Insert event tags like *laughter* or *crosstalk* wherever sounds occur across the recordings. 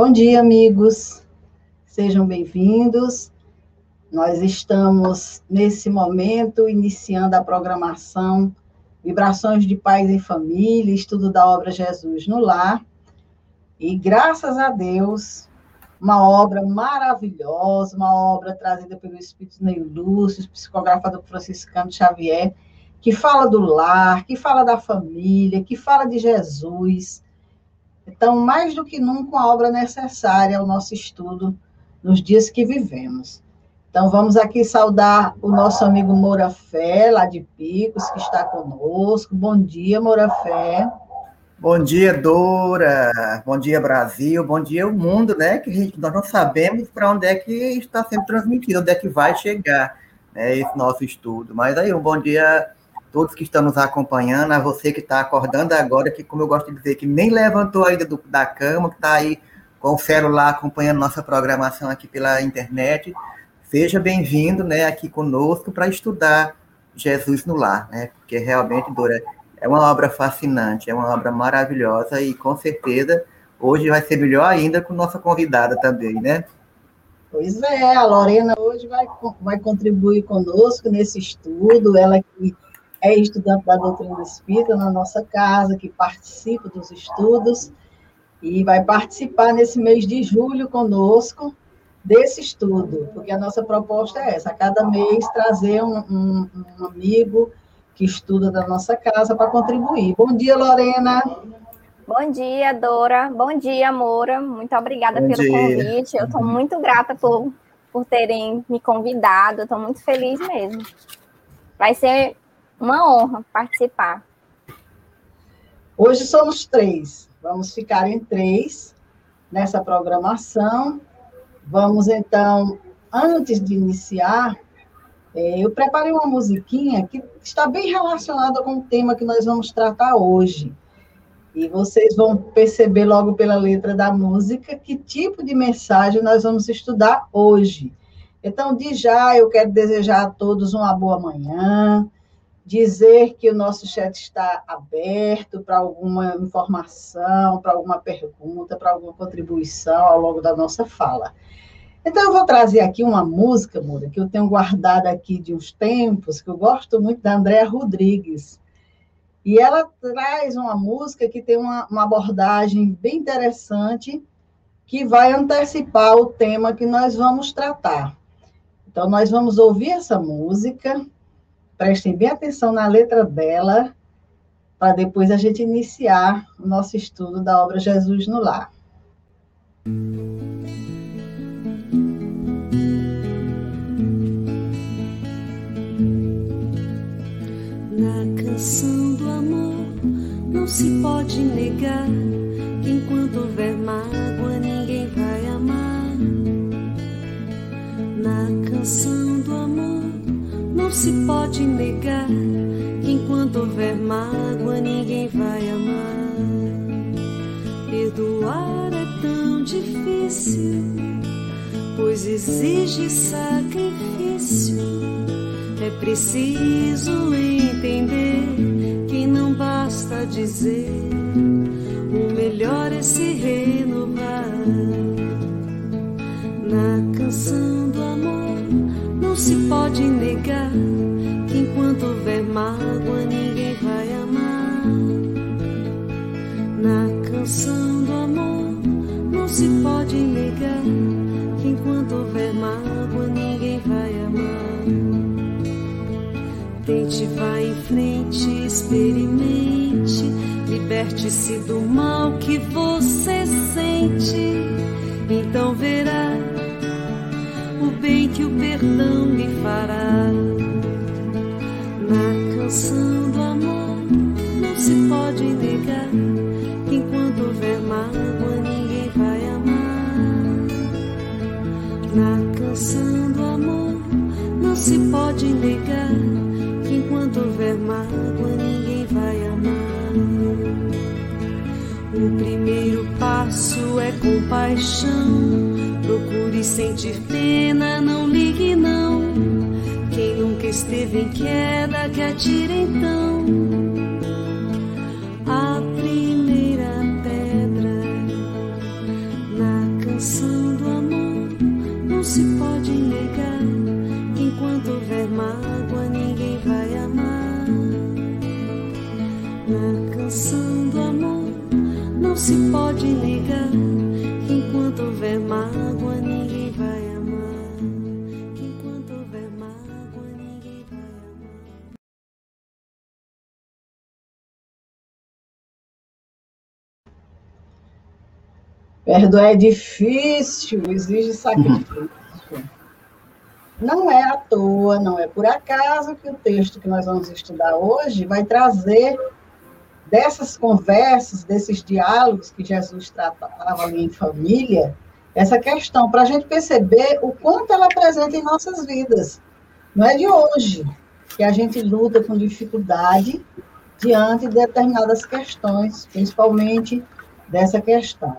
Bom dia, amigos. Sejam bem-vindos. Nós estamos, nesse momento, iniciando a programação Vibrações de Paz e Família, estudo da obra Jesus no Lar. E, graças a Deus, uma obra maravilhosa, uma obra trazida pelo Espírito Neil Lúcio, psicografada por Franciscano Xavier, que fala do lar, que fala da família, que fala de Jesus, então, mais do que nunca, uma obra necessária ao nosso estudo nos dias que vivemos. Então, vamos aqui saudar o nosso amigo Moura Fé, lá de Picos, que está conosco. Bom dia, Moura Fé. Bom dia, Dora. Bom dia, Brasil. Bom dia, o mundo, né? Que gente, nós não sabemos para onde é que está sendo transmitido, onde é que vai chegar né, esse nosso estudo. Mas aí, um bom dia todos que estão nos acompanhando, a você que está acordando agora, que, como eu gosto de dizer, que nem levantou ainda do, da cama, que está aí com o celular acompanhando nossa programação aqui pela internet, seja bem-vindo né, aqui conosco para estudar Jesus no Lar, né? Porque realmente, Dora, é uma obra fascinante, é uma obra maravilhosa e com certeza hoje vai ser melhor ainda com nossa convidada também, né? Pois é, a Lorena hoje vai, vai contribuir conosco nesse estudo, ela que é estudante da doutrina espírita na nossa casa, que participa dos estudos e vai participar nesse mês de julho conosco desse estudo, porque a nossa proposta é essa, a cada mês trazer um, um, um amigo que estuda da nossa casa para contribuir. Bom dia, Lorena. Bom dia, Dora. Bom dia, Moura. Muito obrigada Bom pelo dia. convite. Eu estou muito grata por, por terem me convidado. Estou muito feliz mesmo. Vai ser uma honra participar. Hoje somos três. Vamos ficar em três nessa programação. Vamos então, antes de iniciar, é, eu preparei uma musiquinha que está bem relacionada com o tema que nós vamos tratar hoje. E vocês vão perceber logo pela letra da música que tipo de mensagem nós vamos estudar hoje. Então, de já, eu quero desejar a todos uma boa manhã, dizer que o nosso chat está aberto para alguma informação, para alguma pergunta, para alguma contribuição ao longo da nossa fala. Então, eu vou trazer aqui uma música, Moura, que eu tenho guardada aqui de uns tempos, que eu gosto muito, da Andréa Rodrigues. E ela traz uma música que tem uma, uma abordagem bem interessante, que vai antecipar o tema que nós vamos tratar. Então, nós vamos ouvir essa música, prestem bem atenção na letra dela, para depois a gente iniciar o nosso estudo da obra Jesus no Lar. Na canção do amor não se pode negar não se pode negar que enquanto houver mágoa ninguém vai amar. Perdoar é tão difícil, pois exige sacrifício. É preciso entender que não basta dizer o melhor é liberte-se do mal que você sente. Então verá o bem que o perdão lhe fará. Na canção do amor não se pode negar que enquanto houver mágoa ninguém vai amar. Na canção do amor não se pode negar O primeiro passo é compaixão Procure sentir pena, não ligue não. Quem nunca esteve em queda, que atire então. Perdoar é difícil, exige sacrifício. *laughs* Não é à toa, não é por acaso que o texto que nós vamos estudar hoje vai trazer dessas conversas, desses diálogos que Jesus tratava ali em família, essa questão, para a gente perceber o quanto ela é presente em nossas vidas. Não é de hoje que a gente luta com dificuldade diante de determinadas questões, principalmente dessa questão.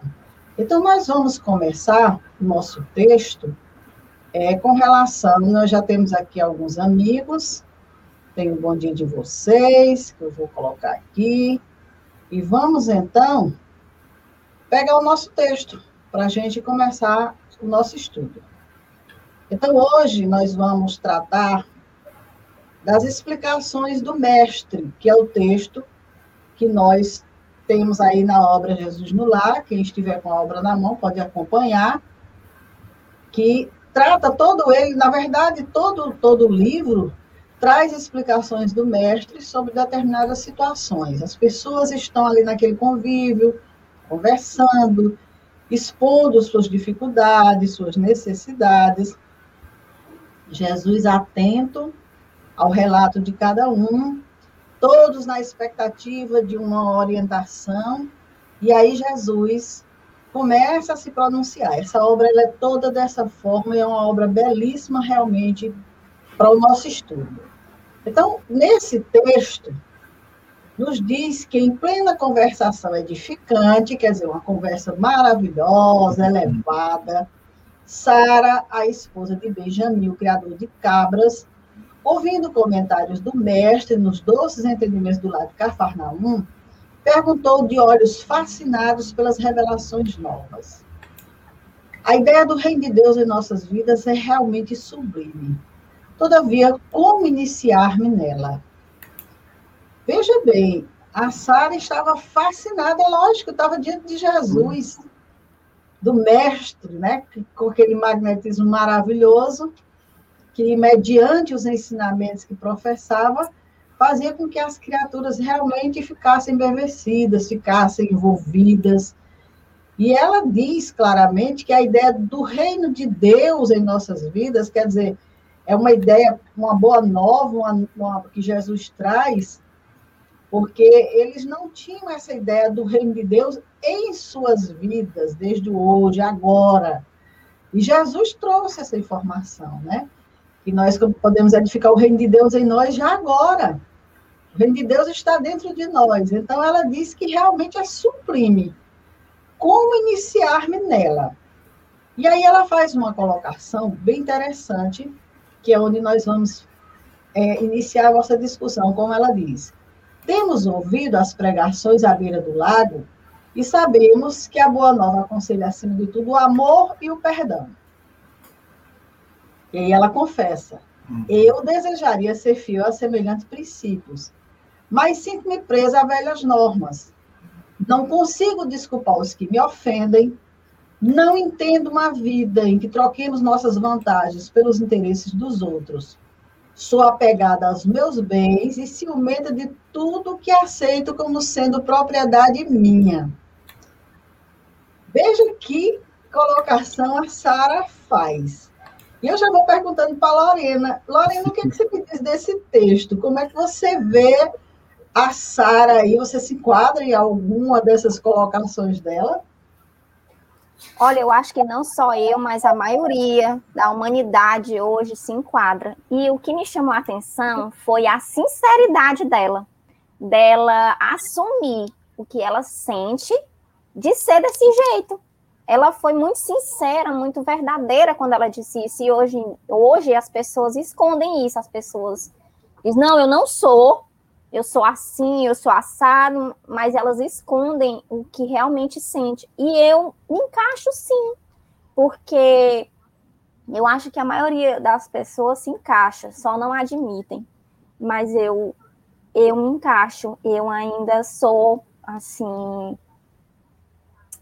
Então, nós vamos começar o nosso texto é, com relação, nós já temos aqui alguns amigos, tem um bom dia de vocês, que eu vou colocar aqui, e vamos então pegar o nosso texto para a gente começar o nosso estudo. Então, hoje nós vamos tratar das explicações do Mestre, que é o texto que nós temos aí na obra Jesus no Lar, quem estiver com a obra na mão pode acompanhar, que trata todo ele, na verdade, todo, todo o livro traz explicações do mestre sobre determinadas situações. As pessoas estão ali naquele convívio, conversando, expondo suas dificuldades, suas necessidades. Jesus atento ao relato de cada um, todos na expectativa de uma orientação, e aí Jesus começa a se pronunciar. Essa obra é toda dessa forma e é uma obra belíssima realmente para o nosso estudo. Então, nesse texto, nos diz que em plena conversação edificante, quer dizer, uma conversa maravilhosa, elevada, Sara, a esposa de Benjamim, o criador de cabras, ouvindo comentários do mestre nos doces entendimentos do lado de Cafarnaum, perguntou de olhos fascinados pelas revelações novas. A ideia do reino de Deus em nossas vidas é realmente sublime. Todavia, como iniciar-me nela? Veja bem, a Sara estava fascinada, é lógico, estava diante de Jesus, do mestre, né, com aquele magnetismo maravilhoso, que mediante os ensinamentos que professava, fazia com que as criaturas realmente ficassem embevecidas, ficassem envolvidas. E ela diz claramente que a ideia do reino de Deus em nossas vidas, quer dizer, é uma ideia, uma boa nova uma, uma, que Jesus traz, porque eles não tinham essa ideia do reino de Deus em suas vidas, desde hoje, agora. E Jesus trouxe essa informação, né? Que nós podemos edificar o reino de Deus em nós já agora. O reino de Deus está dentro de nós. Então, ela diz que realmente é sublime. Como iniciar-me nela? E aí ela faz uma colocação bem interessante, que é onde nós vamos é, iniciar a nossa discussão, como ela diz. Temos ouvido as pregações à beira do lago e sabemos que a Boa Nova aconselha, acima de tudo, o amor e o perdão. E aí ela confessa: hum. Eu desejaria ser fiel a semelhantes princípios, mas sinto-me presa a velhas normas. Não consigo desculpar os que me ofendem. Não entendo uma vida em que troquemos nossas vantagens pelos interesses dos outros. Sou apegada aos meus bens e ciumenta de tudo que aceito como sendo propriedade minha. Veja que colocação a Sara faz. E eu já vou perguntando para a Lorena. Lorena, o que, é que você me diz desse texto? Como é que você vê a Sara aí, você se enquadra em alguma dessas colocações dela? Olha, eu acho que não só eu, mas a maioria da humanidade hoje se enquadra. E o que me chamou a atenção foi a sinceridade dela, dela assumir o que ela sente de ser desse jeito. Ela foi muito sincera, muito verdadeira quando ela disse isso. E hoje, hoje as pessoas escondem isso. As pessoas dizem, não, eu não sou, eu sou assim, eu sou assado, mas elas escondem o que realmente sente. E eu me encaixo sim, porque Eu acho que a maioria das pessoas se encaixa, só não admitem. Mas eu eu me encaixo, eu ainda sou assim,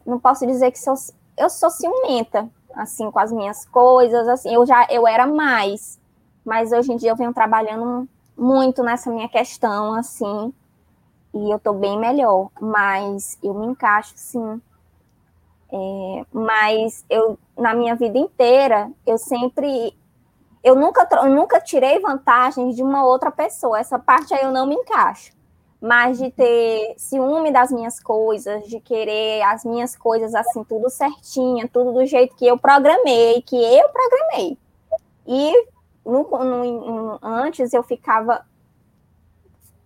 não posso dizer que sou eu sou ciumenta, assim, com as minhas coisas, assim, eu já eu era mais, mas hoje em dia eu venho trabalhando muito nessa minha questão, assim, e eu tô bem melhor, mas eu me encaixo, sim. É, mas eu, na minha vida inteira, eu sempre, eu nunca, eu nunca tirei vantagem de uma outra pessoa, essa parte aí eu não me encaixo mas de ter ciúme das minhas coisas, de querer as minhas coisas assim, tudo certinha, tudo do jeito que eu programei, que eu programei. E no, no, antes eu ficava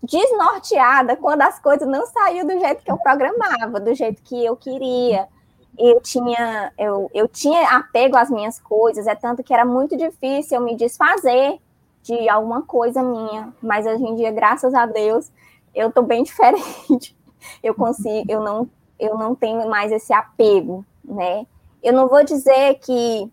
desnorteada quando as coisas não saíam do jeito que eu programava, do jeito que eu queria. Eu tinha, eu, eu tinha apego às minhas coisas, é tanto que era muito difícil eu me desfazer de alguma coisa minha, mas hoje em dia, graças a Deus, eu tô bem *laughs* diferente. Eu consigo, eu não, eu não tenho mais esse apego, né? Eu não vou dizer que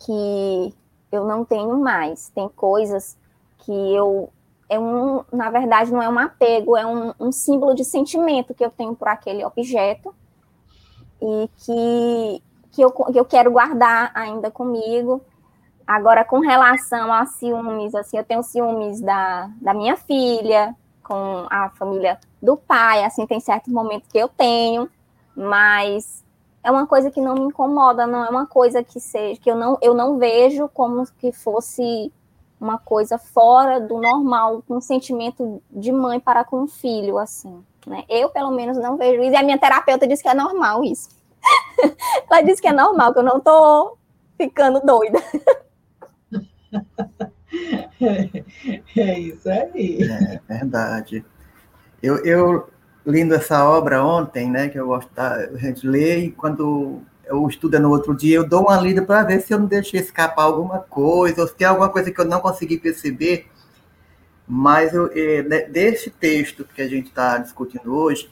que eu não tenho mais. Tem coisas que eu é um, na verdade, não é um apego, é um, um símbolo de sentimento que eu tenho por aquele objeto e que, que, eu, que eu quero guardar ainda comigo. Agora, com relação a ciúmes, assim, eu tenho ciúmes da, da minha filha, com a família do pai, assim, tem certo momento que eu tenho, mas é uma coisa que não me incomoda, não é uma coisa que seja que eu não eu não vejo como que fosse uma coisa fora do normal, um sentimento de mãe para com o filho, assim, né? Eu pelo menos não vejo isso. E a minha terapeuta disse que é normal isso. *laughs* Ela disse que é normal, que eu não tô ficando doida. *laughs* É, isso aí. É verdade. Eu, eu lendo essa obra ontem, né, que eu gosto, a gente lê e quando eu estudo no outro dia, eu dou uma lida para ver se eu não deixei escapar alguma coisa, ou se tem alguma coisa que eu não consegui perceber. Mas eu, é, desse texto que a gente está discutindo hoje,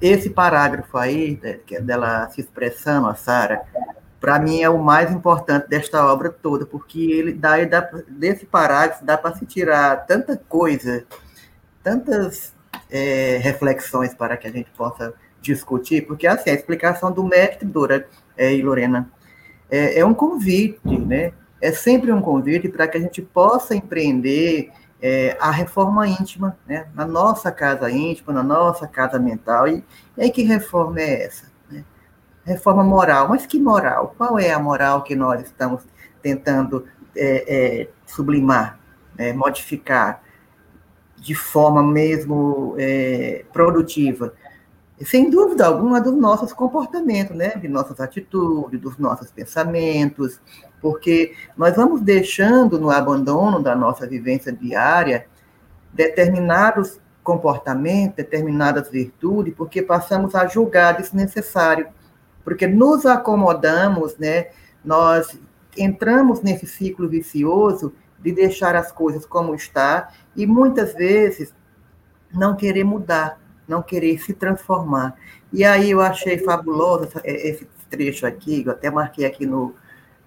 esse parágrafo aí, né, que é dela se expressando, a Sara, para mim é o mais importante desta obra toda, porque ele dá, dá desse parágrafo dá para se tirar tanta coisa, tantas é, reflexões para que a gente possa discutir, porque assim, a explicação do mestre Dora é, e Lorena é, é, um convite, né? É sempre um convite para que a gente possa empreender é, a reforma íntima, né? Na nossa casa íntima, na nossa casa mental. E, e aí que reforma é essa? Reforma moral. Mas que moral? Qual é a moral que nós estamos tentando é, é, sublimar, é, modificar de forma mesmo é, produtiva? Sem dúvida alguma, dos nossos comportamentos, né? de nossas atitudes, dos nossos pensamentos, porque nós vamos deixando no abandono da nossa vivência diária determinados comportamentos, determinadas virtudes, porque passamos a julgar desnecessário porque nos acomodamos, né? Nós entramos nesse ciclo vicioso de deixar as coisas como está e muitas vezes não querer mudar, não querer se transformar. E aí eu achei fabuloso esse trecho aqui, eu até marquei aqui no,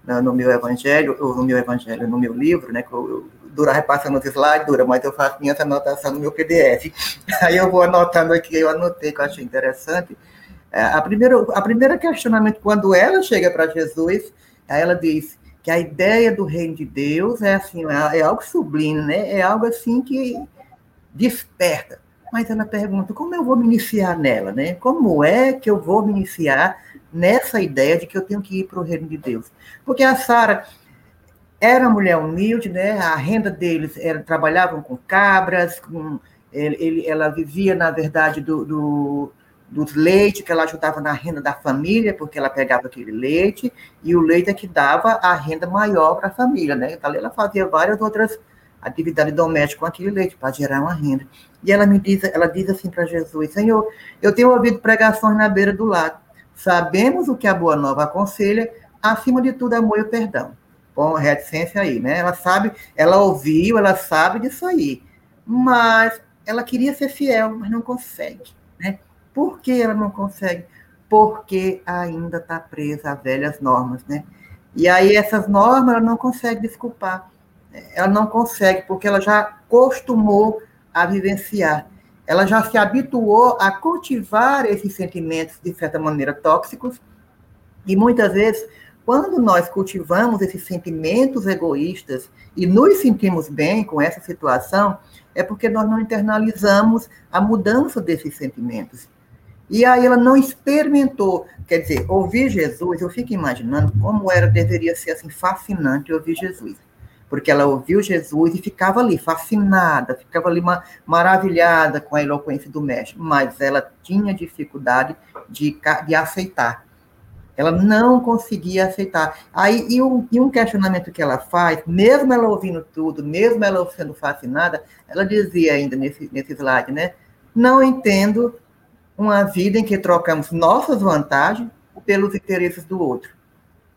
no meu evangelho, ou no meu evangelho, no meu livro, né, que eu, Dura repassando os slides, Dura, mas eu faço minha anotação no meu PDF. *laughs* Aí eu vou anotando aqui, eu anotei que eu achei interessante, é, a primeira, a primeira questionamento, quando ela chega para Jesus, ela diz que a ideia do reino de Deus é assim, é, é algo sublime, né? É algo assim que desperta. Mas ela pergunta, como eu vou me iniciar nela, né? Como é que eu vou me iniciar nessa ideia de que eu tenho que ir para o reino de Deus? Porque a Sara era mulher humilde, né? A renda deles era trabalhavam com cabras, com ele ela vivia na verdade do, do dos leites que ela ajudava na renda da família, porque ela pegava aquele leite, e o leite é que dava a renda maior para a família, né? Então, ela fazia várias outras atividades domésticas com aquele leite, para gerar uma renda. E ela me diz, ela diz assim para Jesus, Senhor, eu tenho ouvido pregações na beira do lago, sabemos o que a Boa Nova aconselha, acima de tudo, amor e perdão. Com reticência aí, né? Ela sabe, ela ouviu, ela sabe disso aí, mas ela queria ser fiel, mas não consegue? Por que ela não consegue? Porque ainda está presa a velhas normas, né? E aí essas normas ela não consegue desculpar. Ela não consegue, porque ela já costumou a vivenciar. Ela já se habituou a cultivar esses sentimentos, de certa maneira, tóxicos. E muitas vezes, quando nós cultivamos esses sentimentos egoístas e nos sentimos bem com essa situação, é porque nós não internalizamos a mudança desses sentimentos. E aí ela não experimentou, quer dizer, ouvir Jesus, eu fico imaginando como era, deveria ser assim, fascinante ouvir Jesus. Porque ela ouviu Jesus e ficava ali, fascinada, ficava ali maravilhada com a eloquência do mestre, mas ela tinha dificuldade de, de aceitar. Ela não conseguia aceitar. Aí, e um, e um questionamento que ela faz, mesmo ela ouvindo tudo, mesmo ela sendo fascinada, ela dizia ainda nesse, nesse slide, né? Não entendo uma vida em que trocamos nossas vantagens pelos interesses do outro.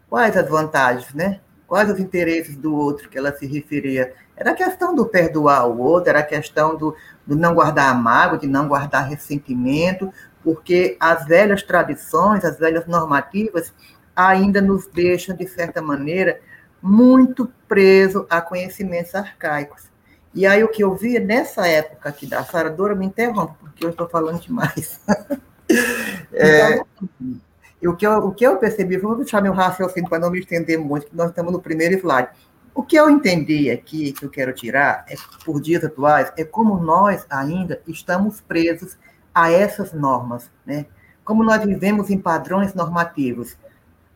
Quais as vantagens, né? Quais os interesses do outro que ela se referia? Era a questão do perdoar o outro, era a questão do, do não guardar mágoa, de não guardar ressentimento, porque as velhas tradições, as velhas normativas, ainda nos deixam, de certa maneira, muito preso a conhecimentos arcaicos. E aí o que eu via nessa época aqui da Sara Dora, me interrompe, porque eu estou falando demais. *laughs* é, e o que, eu, o que eu percebi, vou deixar meu raciocínio para não me estender muito, que nós estamos no primeiro slide. O que eu entendi aqui, que eu quero tirar, é, por dias atuais, é como nós ainda estamos presos a essas normas, né? Como nós vivemos em padrões normativos.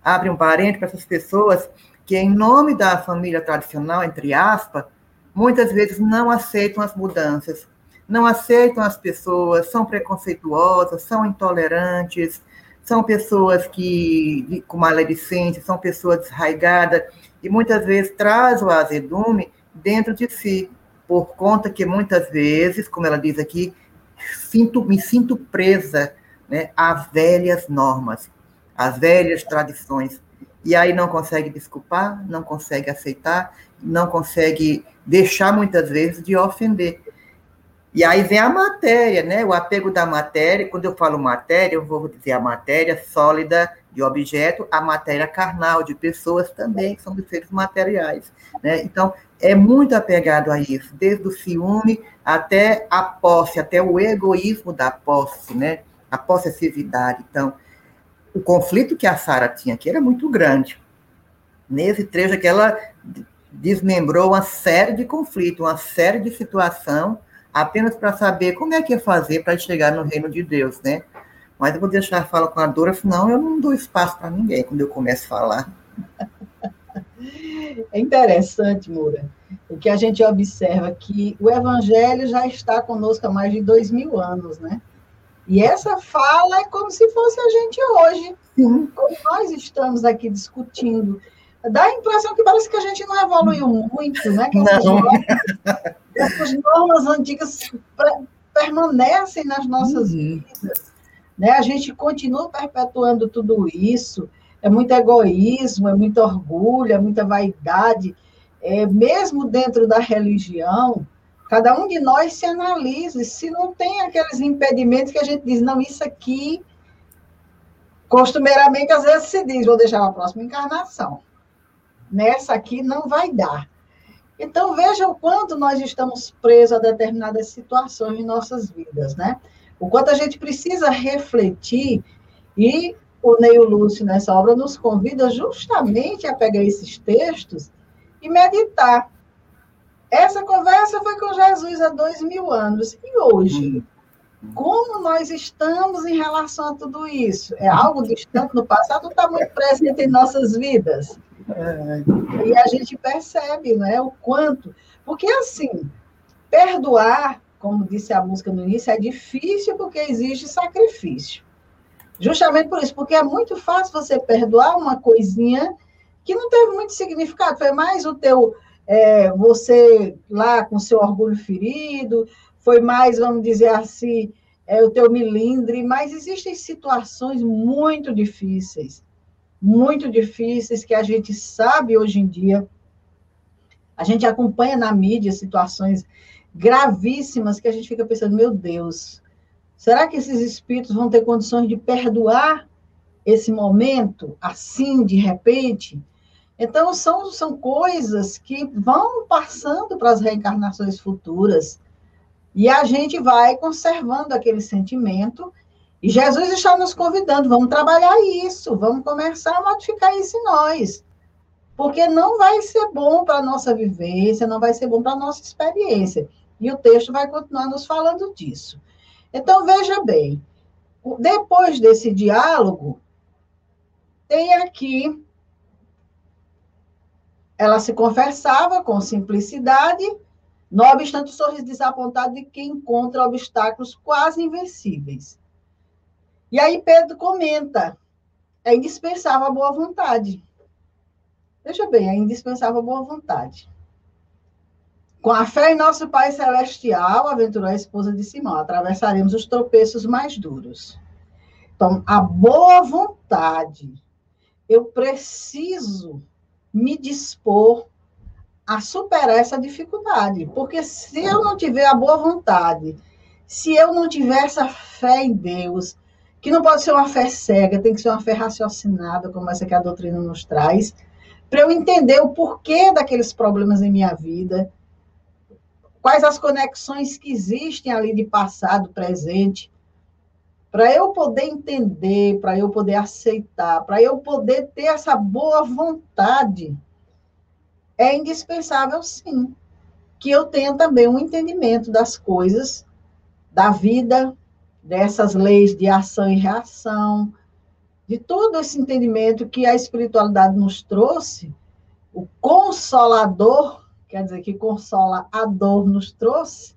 Abre um parente para essas pessoas que, em nome da família tradicional, entre aspas, muitas vezes não aceitam as mudanças, não aceitam as pessoas, são preconceituosas, são intolerantes, são pessoas que com maledicência, são pessoas desraigadas e muitas vezes traz o azedume dentro de si, por conta que muitas vezes, como ela diz aqui, sinto, me sinto presa né, às velhas normas, às velhas tradições. E aí não consegue desculpar, não consegue aceitar, não consegue deixar muitas vezes de ofender. E aí vem a matéria, né? O apego da matéria. Quando eu falo matéria, eu vou dizer a matéria sólida de objeto, a matéria carnal de pessoas também, que são dos seres materiais. Né? Então, é muito apegado a isso, desde o ciúme até a posse, até o egoísmo da posse, né? A possessividade. Então, o conflito que a Sara tinha aqui era muito grande. Nesse trecho que ela desmembrou uma série de conflitos, uma série de situação, apenas para saber como é que ia fazer para chegar no reino de Deus, né? Mas eu vou deixar a fala com a Dora, senão eu não dou espaço para ninguém quando eu começo a falar. É interessante, Moura, o que a gente observa que o Evangelho já está conosco há mais de dois mil anos, né? E essa fala é como se fosse a gente hoje. Sim. Como nós estamos aqui discutindo. Dá a impressão que parece que a gente não evoluiu muito, né? Que essas, normas, essas normas antigas permanecem nas nossas uhum. vidas. Né? A gente continua perpetuando tudo isso é muito egoísmo, é muito orgulho, é muita vaidade. É, mesmo dentro da religião, cada um de nós se analise se não tem aqueles impedimentos que a gente diz, não, isso aqui, costumeiramente, às vezes se diz, vou deixar a próxima encarnação. Nessa aqui não vai dar. Então, veja o quanto nós estamos presos a determinadas situações em nossas vidas, né? O quanto a gente precisa refletir e o Neil Lúcio, nessa obra, nos convida justamente a pegar esses textos e meditar. Essa conversa foi com Jesus há dois mil anos. E hoje? Como nós estamos em relação a tudo isso? É algo distante no passado ou está muito presente em nossas vidas? É. E a gente percebe né, o quanto. Porque, assim, perdoar, como disse a música no início, é difícil porque existe sacrifício. Justamente por isso, porque é muito fácil você perdoar uma coisinha que não teve muito significado, foi mais o teu, é, você lá com seu orgulho ferido, foi mais, vamos dizer assim, é, o teu milindre, mas existem situações muito difíceis, muito difíceis que a gente sabe hoje em dia, a gente acompanha na mídia situações gravíssimas que a gente fica pensando, meu Deus, Será que esses espíritos vão ter condições de perdoar esse momento, assim, de repente? Então, são, são coisas que vão passando para as reencarnações futuras. E a gente vai conservando aquele sentimento. E Jesus está nos convidando, vamos trabalhar isso, vamos começar a modificar isso em nós. Porque não vai ser bom para a nossa vivência, não vai ser bom para a nossa experiência. E o texto vai continuar nos falando disso. Então, veja bem, depois desse diálogo, tem aqui. Ela se conversava com simplicidade, não obstante o sorriso desapontado de quem encontra obstáculos quase invencíveis. E aí Pedro comenta: é indispensável a boa vontade. Veja bem, é indispensável a boa vontade. Com a fé em nosso Pai Celestial, aventurou a esposa de Simão, atravessaremos os tropeços mais duros. Então, a boa vontade eu preciso me dispor a superar essa dificuldade. Porque se eu não tiver a boa vontade, se eu não tiver essa fé em Deus, que não pode ser uma fé cega, tem que ser uma fé raciocinada, como essa que a doutrina nos traz, para eu entender o porquê daqueles problemas em minha vida, quais as conexões que existem ali de passado, presente, para eu poder entender, para eu poder aceitar, para eu poder ter essa boa vontade, é indispensável, sim, que eu tenha também um entendimento das coisas, da vida, dessas leis de ação e reação, de todo esse entendimento que a espiritualidade nos trouxe, o consolador, quer dizer, que consola a dor nos trouxe,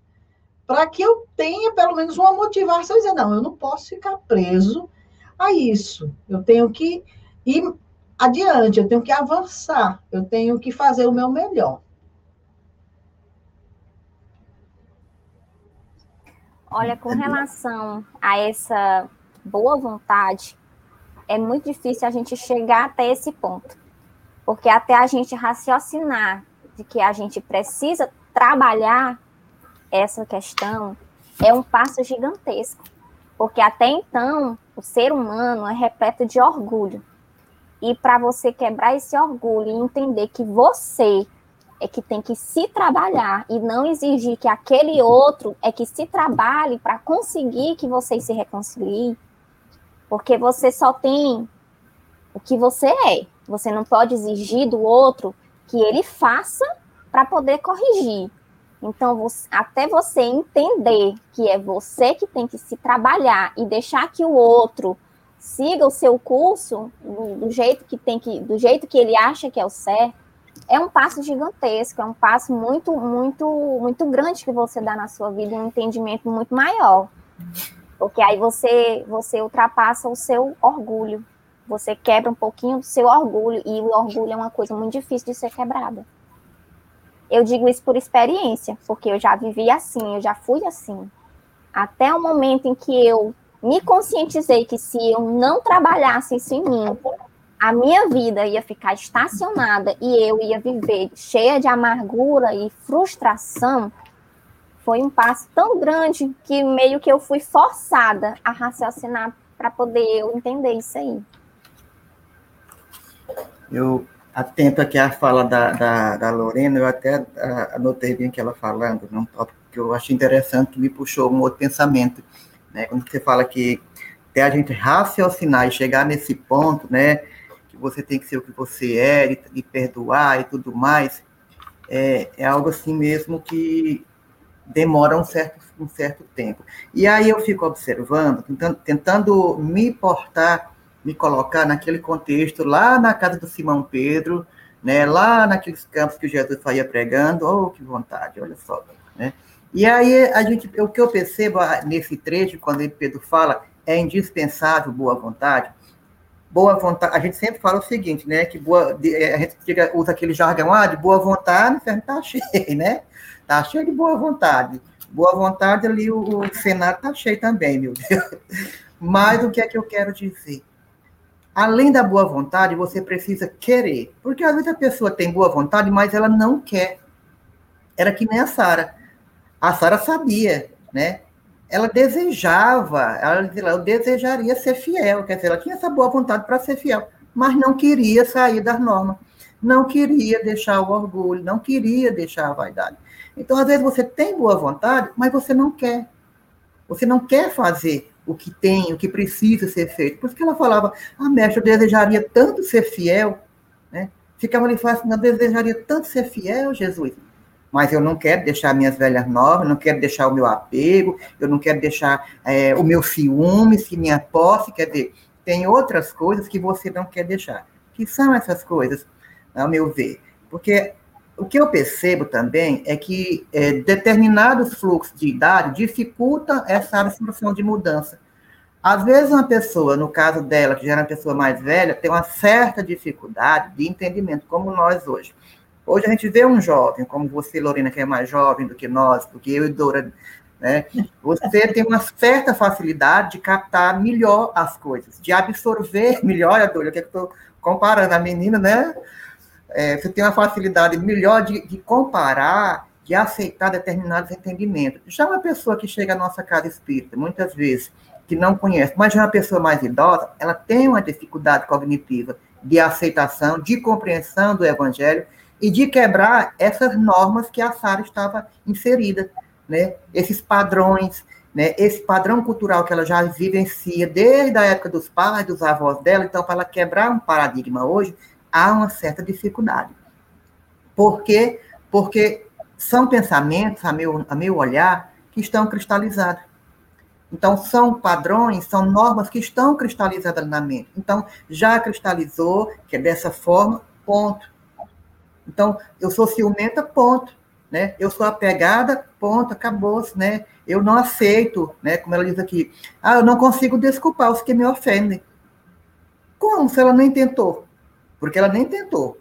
para que eu tenha pelo menos uma motivação, dizer, não, eu não posso ficar preso a isso. Eu tenho que ir adiante, eu tenho que avançar, eu tenho que fazer o meu melhor. Olha, com relação a essa boa vontade, é muito difícil a gente chegar até esse ponto. Porque até a gente raciocinar de que a gente precisa trabalhar essa questão é um passo gigantesco, porque até então o ser humano é repleto de orgulho. E para você quebrar esse orgulho e entender que você é que tem que se trabalhar e não exigir que aquele outro é que se trabalhe para conseguir que vocês se reconciliem, porque você só tem o que você é. Você não pode exigir do outro que ele faça para poder corrigir. Então, você, até você entender que é você que tem que se trabalhar e deixar que o outro siga o seu curso do, do, jeito que tem que, do jeito que ele acha que é o certo, é um passo gigantesco, é um passo muito, muito, muito grande que você dá na sua vida, um entendimento muito maior. Porque aí você, você ultrapassa o seu orgulho. Você quebra um pouquinho do seu orgulho, e o orgulho é uma coisa muito difícil de ser quebrada. Eu digo isso por experiência, porque eu já vivi assim, eu já fui assim. Até o momento em que eu me conscientizei que se eu não trabalhasse isso em mim, a minha vida ia ficar estacionada e eu ia viver cheia de amargura e frustração, foi um passo tão grande que meio que eu fui forçada a raciocinar para poder eu entender isso aí. Eu atento aqui à fala da, da, da Lorena, eu até anotei bem que ela falando, num tópico que eu achei interessante, que me puxou um outro pensamento, né? Quando você fala que até a gente raciocinar e chegar nesse ponto, né? Você tem que ser o que você é, e, e perdoar e tudo mais, é, é algo assim mesmo que demora um certo, um certo tempo. E aí eu fico observando, tentando, tentando me portar me colocar naquele contexto, lá na casa do Simão Pedro, né, lá naqueles campos que Jesus saía pregando, oh, que vontade, olha só, né? E aí, a gente, o que eu percebo nesse trecho, quando Pedro fala, é indispensável boa vontade. Boa vontade, a gente sempre fala o seguinte, né, que boa, a gente usa aquele jargão, ah, de boa vontade, o inferno está cheio, *laughs* né? Está cheio de boa vontade. Boa vontade ali, o, o Senado está cheio também, meu Deus. *laughs* Mas o que é que eu quero dizer? além da boa vontade, você precisa querer. Porque às vezes a pessoa tem boa vontade, mas ela não quer. Era que nem a Sara. A Sara sabia, né? Ela desejava, ela, ela desejaria ser fiel, quer dizer, ela tinha essa boa vontade para ser fiel, mas não queria sair das normas. não queria deixar o orgulho, não queria deixar a vaidade. Então, às vezes, você tem boa vontade, mas você não quer. Você não quer fazer o que tem, o que precisa ser feito. Por isso que ela falava, ah, mestre, eu desejaria tanto ser fiel, né? Ficava ali falando, eu desejaria tanto ser fiel, Jesus, mas eu não quero deixar minhas velhas novas, não quero deixar o meu apego, eu não quero deixar é, o meu ciúme, minha posse, quer dizer, tem outras coisas que você não quer deixar. Que são essas coisas, ao meu ver? Porque o que eu percebo também é que é, determinados fluxos de idade dificultam essa absorção de mudança. Às vezes, uma pessoa, no caso dela, que já era uma pessoa mais velha, tem uma certa dificuldade de entendimento, como nós hoje. Hoje a gente vê um jovem, como você, Lorena, que é mais jovem do que nós, do que eu e Dora, né? Você *laughs* tem uma certa facilidade de captar melhor as coisas, de absorver *laughs* melhor a dor. Eu estou comparando a menina, né? é, você tem uma facilidade melhor de, de, comparar, de aceitar determinados entendimentos. Já uma pessoa que chega à nossa casa espírita, muitas vezes, que não conhece, mas já é uma pessoa mais idosa, ela tem uma dificuldade cognitiva de aceitação, de compreensão do evangelho e de quebrar essas normas que a Sara estava inserida, né? Esses padrões, né? Esse padrão cultural que ela já vivencia desde a época dos pais, dos avós dela, então para ela quebrar um paradigma hoje, há uma certa dificuldade. Por quê? Porque são pensamentos, a meu, a meu olhar, que estão cristalizados. Então, são padrões, são normas que estão cristalizadas na mente. Então, já cristalizou, que é dessa forma, ponto. Então, eu sou ciumenta, ponto. Né? Eu sou apegada, ponto, acabou-se, né? Eu não aceito, né? Como ela diz aqui, ah, eu não consigo desculpar os que me ofendem. Como se ela nem tentou? porque ela nem tentou.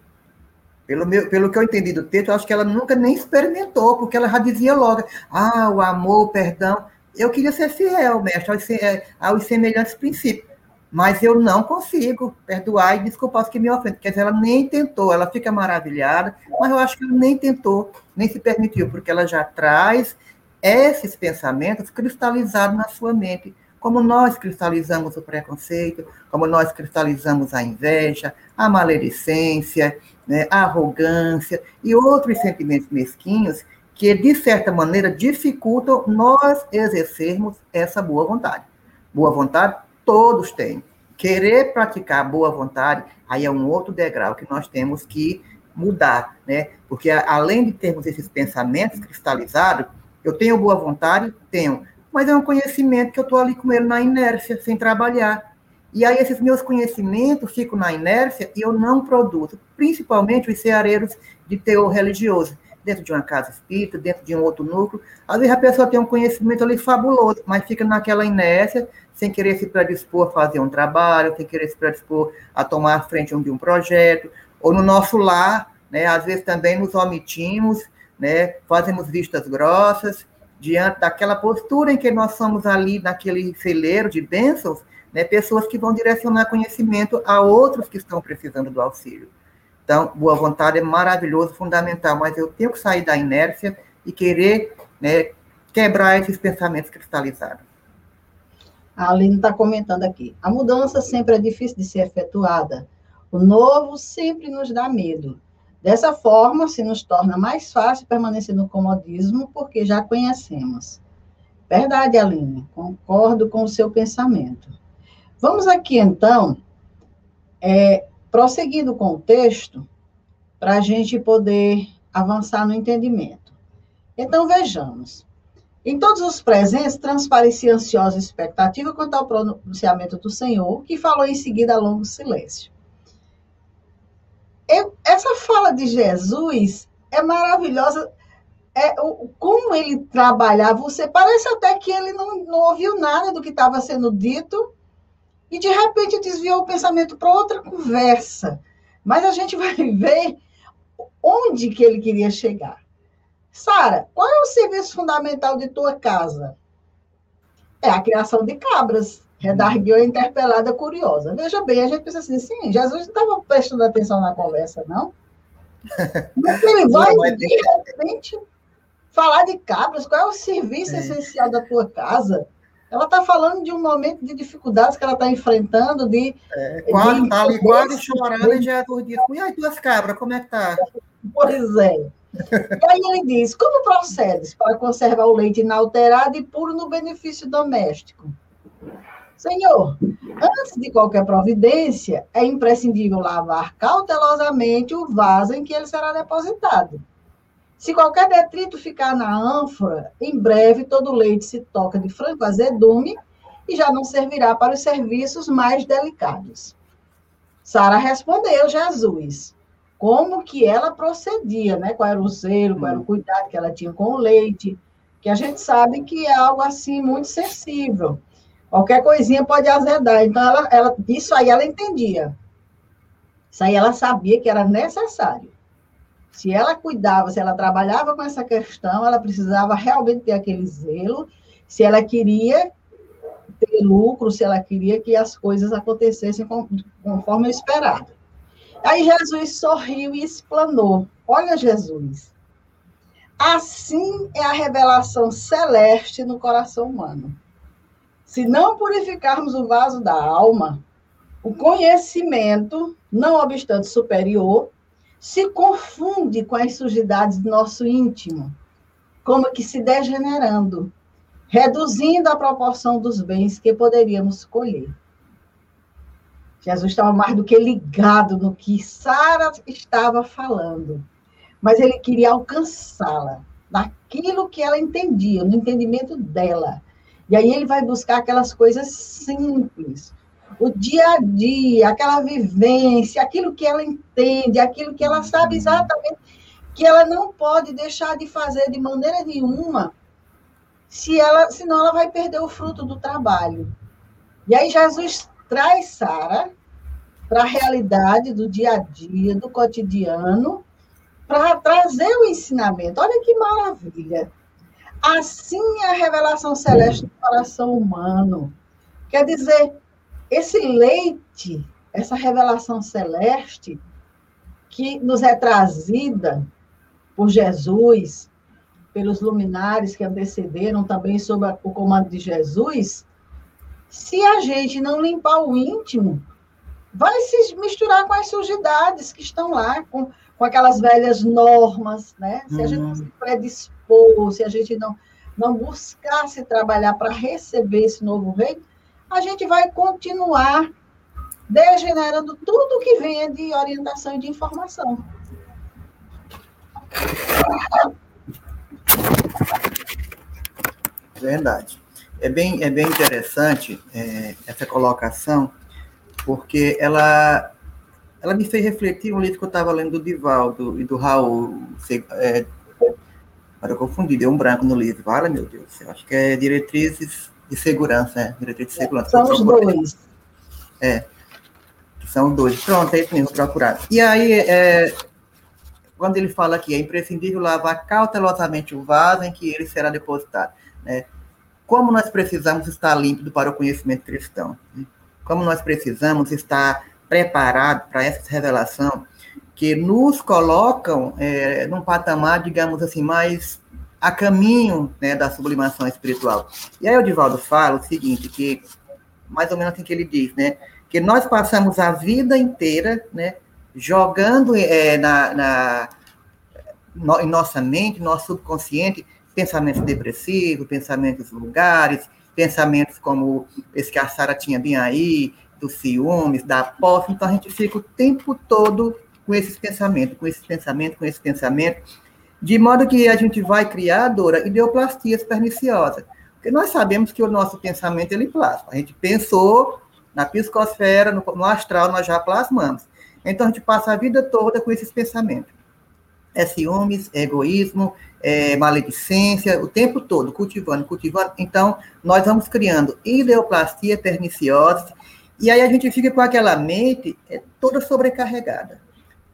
Pelo, meu, pelo que eu entendi do texto, eu acho que ela nunca nem experimentou, porque ela já dizia logo: ah, o amor, o perdão. Eu queria ser fiel, mestre, aos, é, aos semelhantes princípios, mas eu não consigo perdoar e desculpar os que me ofendem. Quer dizer, ela nem tentou, ela fica maravilhada, mas eu acho que ela nem tentou, nem se permitiu, porque ela já traz esses pensamentos cristalizados na sua mente como nós cristalizamos o preconceito, como nós cristalizamos a inveja, a maledicência, né, a arrogância e outros sentimentos mesquinhos que, de certa maneira, dificultam nós exercermos essa boa vontade. Boa vontade todos têm. Querer praticar boa vontade, aí é um outro degrau que nós temos que mudar, né? Porque além de termos esses pensamentos cristalizados, eu tenho boa vontade, tenho, mas é um conhecimento que eu estou ali com ele na inércia, sem trabalhar. E aí esses meus conhecimentos ficam na inércia e eu não produzo, principalmente os ceareiros de teor religioso, dentro de uma casa espírita, dentro de um outro núcleo. Às vezes a pessoa tem um conhecimento ali fabuloso, mas fica naquela inércia, sem querer se predispor a fazer um trabalho, sem querer se predispor a tomar a frente de um projeto, ou no nosso lar, né, às vezes também nos omitimos, né, fazemos vistas grossas, diante daquela postura em que nós somos ali naquele celeiro de bênçãos, né, pessoas que vão direcionar conhecimento a outros que estão precisando do auxílio. Então, boa vontade é maravilhoso, fundamental, mas eu tenho que sair da inércia e querer né, quebrar esses pensamentos cristalizados. A Aline está comentando aqui. A mudança sempre é difícil de ser efetuada. O novo sempre nos dá medo. Dessa forma, se nos torna mais fácil permanecer no comodismo, porque já conhecemos. Verdade, Aline, concordo com o seu pensamento. Vamos aqui, então, é, prosseguindo com o texto, para a gente poder avançar no entendimento. Então, vejamos. Em todos os presentes, transparecia ansiosa expectativa quanto ao pronunciamento do Senhor, que falou em seguida a longo silêncio eu, essa fala de Jesus é maravilhosa. É, o, como ele trabalhava, você parece até que ele não, não ouviu nada do que estava sendo dito e de repente desviou o pensamento para outra conversa. Mas a gente vai *laughs* ver onde que ele queria chegar. Sara, qual é o serviço fundamental de tua casa? É a criação de cabras redarguiu a interpelada curiosa. Veja bem, a gente pensa assim, sim, Jesus não estava prestando atenção na conversa, não? *laughs* Mas ele vai, de repente, falar de cabras, qual é o serviço é. essencial da tua casa? Ela está falando de um momento de dificuldades que ela está enfrentando, de. É, quase, tá ali quase chorando e Jesus diz: E aí, tuas cabras, como é que tá? Pois é. E aí ele diz: Como procedes para conservar o leite inalterado e puro no benefício doméstico? Senhor, antes de qualquer providência, é imprescindível lavar cautelosamente o vaso em que ele será depositado. Se qualquer detrito ficar na ânfora, em breve todo o leite se toca de franco azedume e já não servirá para os serviços mais delicados. Sara respondeu Jesus como que ela procedia, né? Qual era o zelo, qual era o cuidado que ela tinha com o leite, que a gente sabe que é algo assim muito sensível. Qualquer coisinha pode azedar. Então, ela, ela, isso aí ela entendia. Isso aí ela sabia que era necessário. Se ela cuidava, se ela trabalhava com essa questão, ela precisava realmente ter aquele zelo. Se ela queria ter lucro, se ela queria que as coisas acontecessem conforme o esperado. Aí Jesus sorriu e explanou: Olha, Jesus, assim é a revelação celeste no coração humano. Se não purificarmos o vaso da alma, o conhecimento, não obstante superior, se confunde com as sujidades do nosso íntimo, como que se degenerando, reduzindo a proporção dos bens que poderíamos colher. Jesus estava mais do que ligado no que Sara estava falando, mas ele queria alcançá-la, naquilo que ela entendia, no entendimento dela. E aí ele vai buscar aquelas coisas simples, o dia a dia, aquela vivência, aquilo que ela entende, aquilo que ela sabe exatamente que ela não pode deixar de fazer de maneira nenhuma, se ela, senão ela vai perder o fruto do trabalho. E aí Jesus traz Sara para a realidade do dia a dia, do cotidiano, para trazer o ensinamento. Olha que maravilha. Assim é a revelação celeste do coração humano. Quer dizer, esse leite, essa revelação celeste, que nos é trazida por Jesus, pelos luminares que antecederam também sob o comando de Jesus, se a gente não limpar o íntimo, vai se misturar com as sujidades que estão lá, com, com aquelas velhas normas, né? Se a gente não se predispor se a gente não, não buscasse trabalhar para receber esse novo reino, a gente vai continuar degenerando tudo que venha de orientação e de informação. Verdade. É bem, é bem interessante é, essa colocação, porque ela, ela me fez refletir um livro que eu estava lendo do Divaldo e do Raul, é, Agora eu confundi, deu um branco no livro. Fala, meu Deus. Eu acho que é diretrizes de segurança, né? Diretrizes de segurança. São os dois. É. São dois. Pronto, é isso mesmo, procurar. E aí, é, quando ele fala que é imprescindível lavar cautelosamente o vaso em que ele será depositado, né? Como nós precisamos estar límpido para o conhecimento cristão? Né? Como nós precisamos estar preparados para essa revelação que nos colocam é, num patamar, digamos assim, mais a caminho né, da sublimação espiritual. E aí o Divaldo fala o seguinte, que mais ou menos assim que ele diz, né, que nós passamos a vida inteira, né, jogando é, na, na no, em nossa mente, nosso subconsciente, pensamentos depressivos, pensamentos vulgares, pensamentos como esse que a Sara tinha bem aí, dos ciúmes, da posse, então a gente fica o tempo todo com esses pensamentos, com esses pensamentos, com esse pensamento, de modo que a gente vai criar, Dora, ideoplastias perniciosas. Porque nós sabemos que o nosso pensamento ele plasma. A gente pensou na psicosfera, no, no astral, nós já plasmamos. Então a gente passa a vida toda com esses pensamentos. É ciúmes, é egoísmo, é maledicência, o tempo todo, cultivando, cultivando. Então, nós vamos criando ideoplastia perniciosa, e aí a gente fica com aquela mente é, toda sobrecarregada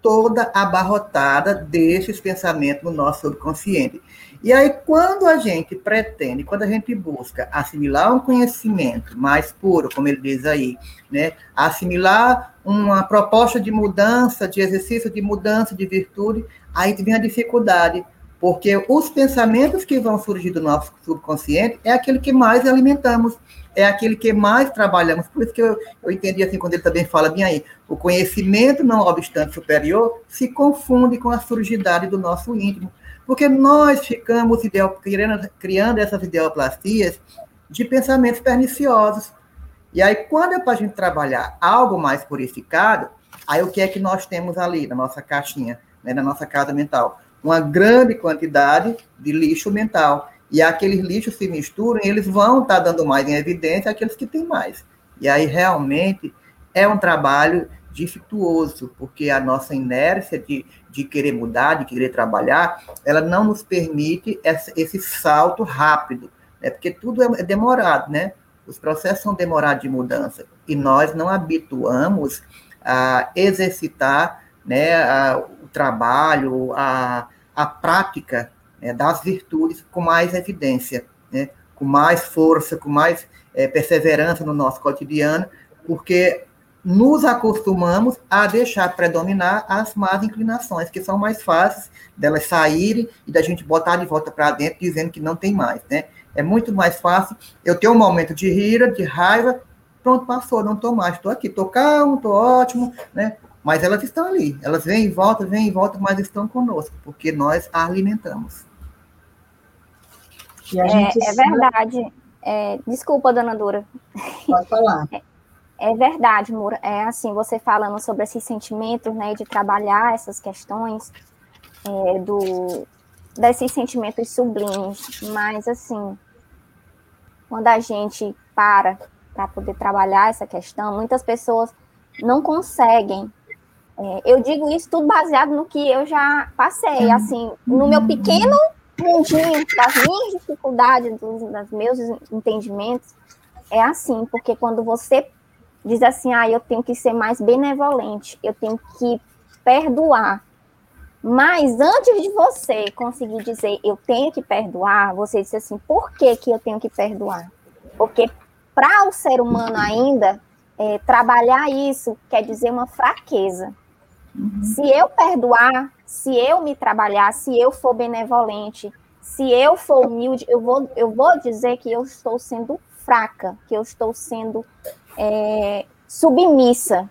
toda abarrotada desses pensamentos no nosso subconsciente. E aí, quando a gente pretende, quando a gente busca assimilar um conhecimento mais puro, como ele diz aí, né, assimilar uma proposta de mudança, de exercício de mudança, de virtude, aí vem a dificuldade, Porque os pensamentos que vão surgir do nosso subconsciente é aquele que mais alimentamos, é aquele que mais trabalhamos. Por isso que eu, eu entendi assim, quando ele também fala bem aí, o conhecimento, não obstante superior, se confunde com a surgidade do nosso íntimo. Porque nós ficamos ideal, criando, criando essas ideoplastias de pensamentos perniciosos. E aí, quando é para a gente trabalhar algo mais purificado, aí o que é que nós temos ali na nossa caixinha, né, na nossa casa mental? uma grande quantidade de lixo mental. E aqueles lixos se misturam e eles vão estar tá dando mais em evidência aqueles que têm mais. E aí realmente é um trabalho dificultoso, porque a nossa inércia de, de querer mudar, de querer trabalhar, ela não nos permite esse, esse salto rápido, né? porque tudo é, é demorado, né? Os processos são demorados de mudança e nós não habituamos a exercitar né, a, o trabalho, a, a prática né, das virtudes com mais evidência, né, com mais força, com mais é, perseverança no nosso cotidiano, porque nos acostumamos a deixar predominar as más inclinações, que são mais fáceis delas saírem e da gente botar de volta para dentro dizendo que não tem mais, né? É muito mais fácil eu ter um momento de ira, de raiva, pronto, passou, não estou mais, estou aqui, estou calmo, estou ótimo, né? Mas elas estão ali, elas vêm e voltam, vêm e voltam, mas estão conosco, porque nós a alimentamos. É, é, verdade. É, desculpa, dona Dura. Pode falar. *laughs* É, é verdade, Moura. É assim, você falando sobre esses sentimentos, né, de trabalhar essas questões é, do desses sentimentos sublimes, mas assim, quando a gente para para poder trabalhar essa questão, muitas pessoas não conseguem é, eu digo isso tudo baseado no que eu já passei, assim, no meu pequeno mundinho, das minhas dificuldades, dos, dos meus entendimentos, é assim, porque quando você diz assim, ah, eu tenho que ser mais benevolente, eu tenho que perdoar. Mas antes de você conseguir dizer eu tenho que perdoar, você disse assim, por que, que eu tenho que perdoar? Porque para o ser humano ainda, é, trabalhar isso quer dizer uma fraqueza. Uhum. Se eu perdoar, se eu me trabalhar, se eu for benevolente, se eu for humilde, eu vou, eu vou dizer que eu estou sendo fraca, que eu estou sendo é, submissa.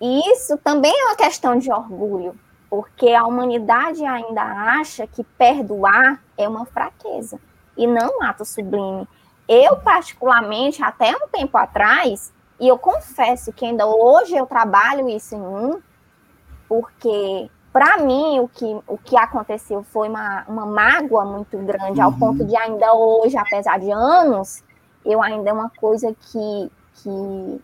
E isso também é uma questão de orgulho, porque a humanidade ainda acha que perdoar é uma fraqueza e não um ato sublime. Eu, particularmente, até um tempo atrás, e eu confesso que ainda hoje eu trabalho isso em mim, porque para mim o que, o que aconteceu foi uma, uma mágoa muito grande, uhum. ao ponto de ainda hoje, apesar de anos, eu ainda é uma coisa que, que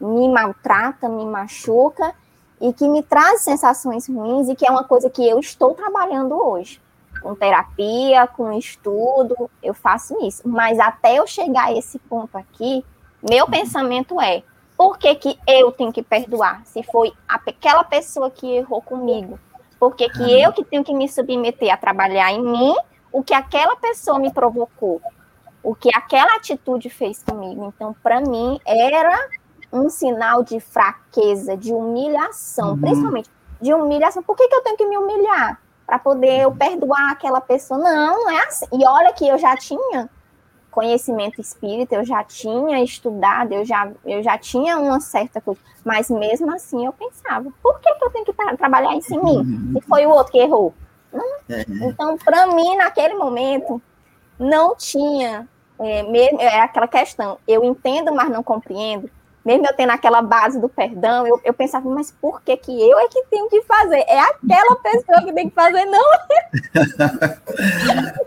me maltrata, me machuca e que me traz sensações ruins e que é uma coisa que eu estou trabalhando hoje. Com terapia, com estudo, eu faço isso. Mas até eu chegar a esse ponto aqui, meu pensamento é: por que, que eu tenho que perdoar? Se foi aquela pessoa que errou comigo. Por que, que eu que tenho que me submeter a trabalhar em mim o que aquela pessoa me provocou? O que aquela atitude fez comigo? Então, para mim, era um sinal de fraqueza, de humilhação, uhum. principalmente de humilhação. Por que, que eu tenho que me humilhar? Para poder eu perdoar aquela pessoa? Não, não é assim. E olha que eu já tinha conhecimento espírita, eu já tinha estudado, eu já, eu já tinha uma certa coisa, mas mesmo assim eu pensava, por que, que eu tenho que trabalhar isso em mim? Uhum. Se foi o outro que errou. É. Então, para mim, naquele momento, não tinha, é, mesmo, é aquela questão, eu entendo, mas não compreendo, mesmo eu tendo aquela base do perdão, eu, eu pensava, mas por que, que eu é que tenho que fazer? É aquela pessoa que tem que fazer, não *laughs*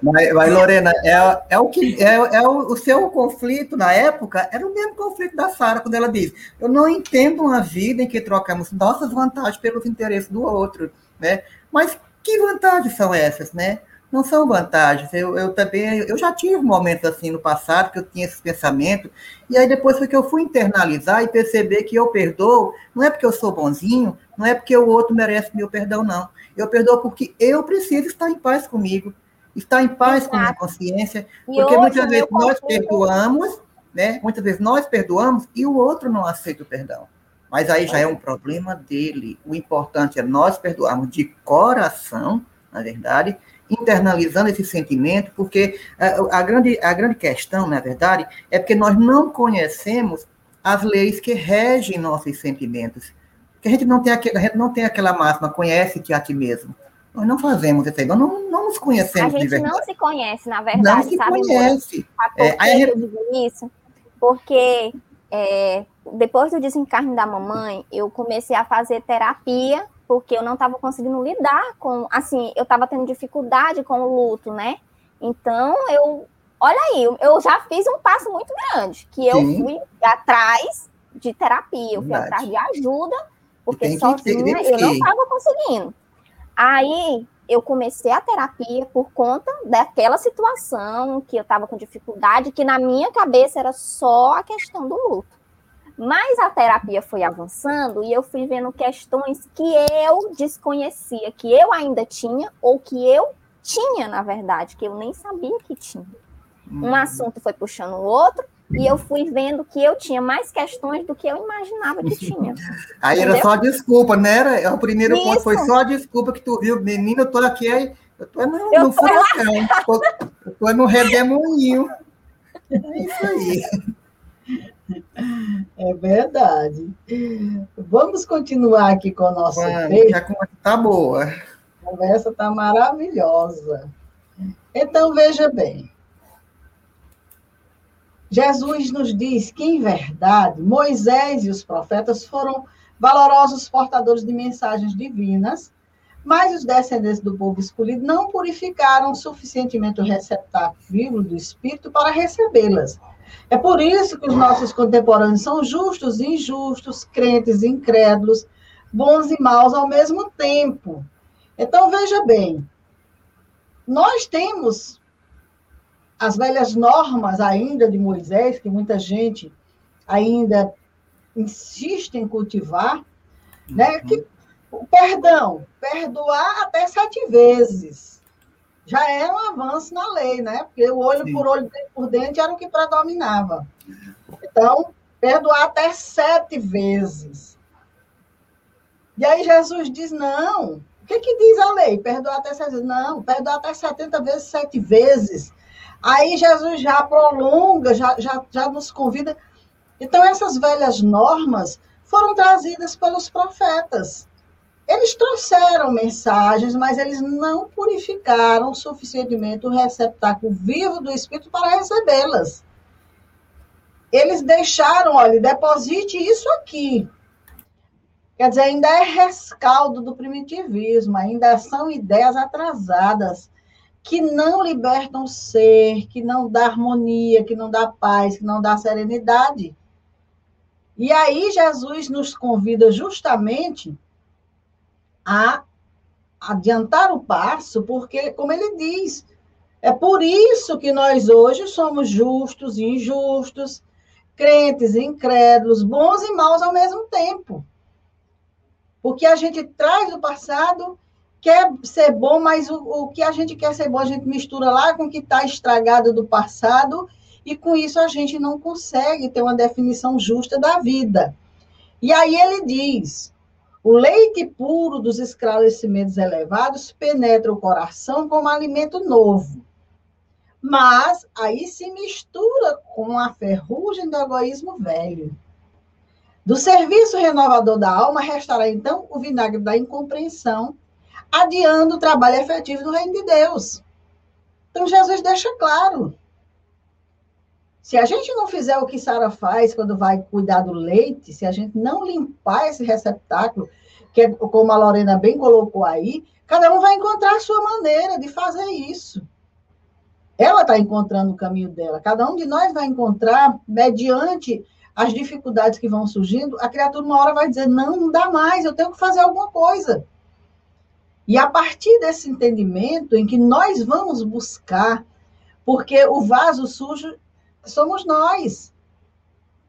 mas, mas, Lorena, é, é o que é, é o, o, seu conflito na época era o mesmo conflito da Sara, quando ela diz: Eu não entendo uma vida em que trocamos nossas vantagens pelos interesses do outro, né? Mas que vantagens são essas, né? Não são vantagens. Eu, eu também, eu já tive momentos assim no passado que eu tinha esse pensamento, e aí depois foi que eu fui internalizar e perceber que eu perdoo, não é porque eu sou bonzinho, não é porque o outro merece meu perdão, não. Eu perdoo porque eu preciso estar em paz comigo, estar em paz Exato. com a minha consciência, e porque muitas vezes nós perdoamos, né? Muitas vezes nós perdoamos e o outro não aceita o perdão. Mas aí já é um problema dele. O importante é nós perdoarmos de coração, na verdade, internalizando esse sentimento, porque a, a, grande, a grande questão, na verdade, é porque nós não conhecemos as leis que regem nossos sentimentos. Que a gente não tem, aquele, a gente não tem aquela máxima, conhece-te a ti mesmo. Nós não fazemos isso aí, nós não, não nos conhecemos A gente não se conhece, na verdade, não se sabe? conhece. É, que eu digo isso? Porque é, depois do desencarne da mamãe, eu comecei a fazer terapia, porque eu não estava conseguindo lidar com, assim, eu estava tendo dificuldade com o luto, né? Então, eu, olha aí, eu já fiz um passo muito grande, que eu Sim. fui atrás de terapia, eu fui Verdade. atrás de ajuda, porque sozinha eu não estava conseguindo. Aí eu comecei a terapia por conta daquela situação que eu estava com dificuldade, que na minha cabeça era só a questão do luto. Mas a terapia foi avançando e eu fui vendo questões que eu desconhecia, que eu ainda tinha, ou que eu tinha, na verdade, que eu nem sabia que tinha. Um uhum. assunto foi puxando o outro, e eu fui vendo que eu tinha mais questões do que eu imaginava que tinha. *laughs* Aí Entendeu? era só desculpa, né? Era, o primeiro Isso. ponto foi só desculpa que tu viu, menino, eu tô aqui, aí, eu tô no, eu no tô furacão, tô, eu tô no redemoinho. *laughs* É isso aí. É verdade. Vamos continuar aqui com o nosso Vamos. A conversa está boa. A conversa está maravilhosa. Então, veja bem. Jesus nos diz que, em verdade, Moisés e os profetas foram valorosos portadores de mensagens divinas, mas os descendentes do povo escolhido não purificaram suficientemente o receptáculo do Espírito para recebê-las. É por isso que os nossos contemporâneos são justos e injustos, crentes e incrédulos, bons e maus ao mesmo tempo. Então, veja bem, nós temos as velhas normas ainda de Moisés, que muita gente ainda insiste em cultivar, né? Uhum. Que o perdão, perdoar até sete vezes, já é um avanço na lei, né? Porque o olho Sim. por olho, dente por dente era o que predominava. Então, perdoar até sete vezes. E aí Jesus diz: não. O que, que diz a lei? Perdoar até sete vezes. Não, perdoar até 70 vezes, sete vezes. Aí Jesus já prolonga, já, já, já nos convida. Então, essas velhas normas foram trazidas pelos profetas. Eles trouxeram mensagens, mas eles não purificaram suficientemente o receptáculo vivo do Espírito para recebê-las. Eles deixaram, olha, deposite isso aqui. Quer dizer, ainda é rescaldo do primitivismo, ainda são ideias atrasadas que não libertam o ser, que não dá harmonia, que não dá paz, que não dá serenidade. E aí Jesus nos convida justamente a adiantar o passo, porque, como ele diz, é por isso que nós hoje somos justos e injustos, crentes e incrédulos, bons e maus ao mesmo tempo. Porque a gente traz do passado quer ser bom, mas o, o que a gente quer ser bom, a gente mistura lá com o que está estragado do passado, e com isso a gente não consegue ter uma definição justa da vida. E aí ele diz: o leite puro dos esclarecimentos elevados penetra o coração como alimento novo. Mas aí se mistura com a ferrugem do egoísmo velho. Do serviço renovador da alma restará então o vinagre da incompreensão adiando o trabalho efetivo do reino de Deus. Então, Jesus deixa claro. Se a gente não fizer o que Sara faz quando vai cuidar do leite, se a gente não limpar esse receptáculo, que é, como a Lorena bem colocou aí, cada um vai encontrar a sua maneira de fazer isso. Ela está encontrando o caminho dela. Cada um de nós vai encontrar, mediante as dificuldades que vão surgindo, a criatura uma hora vai dizer: não, não dá mais, eu tenho que fazer alguma coisa. E a partir desse entendimento em que nós vamos buscar, porque o vaso sujo somos nós.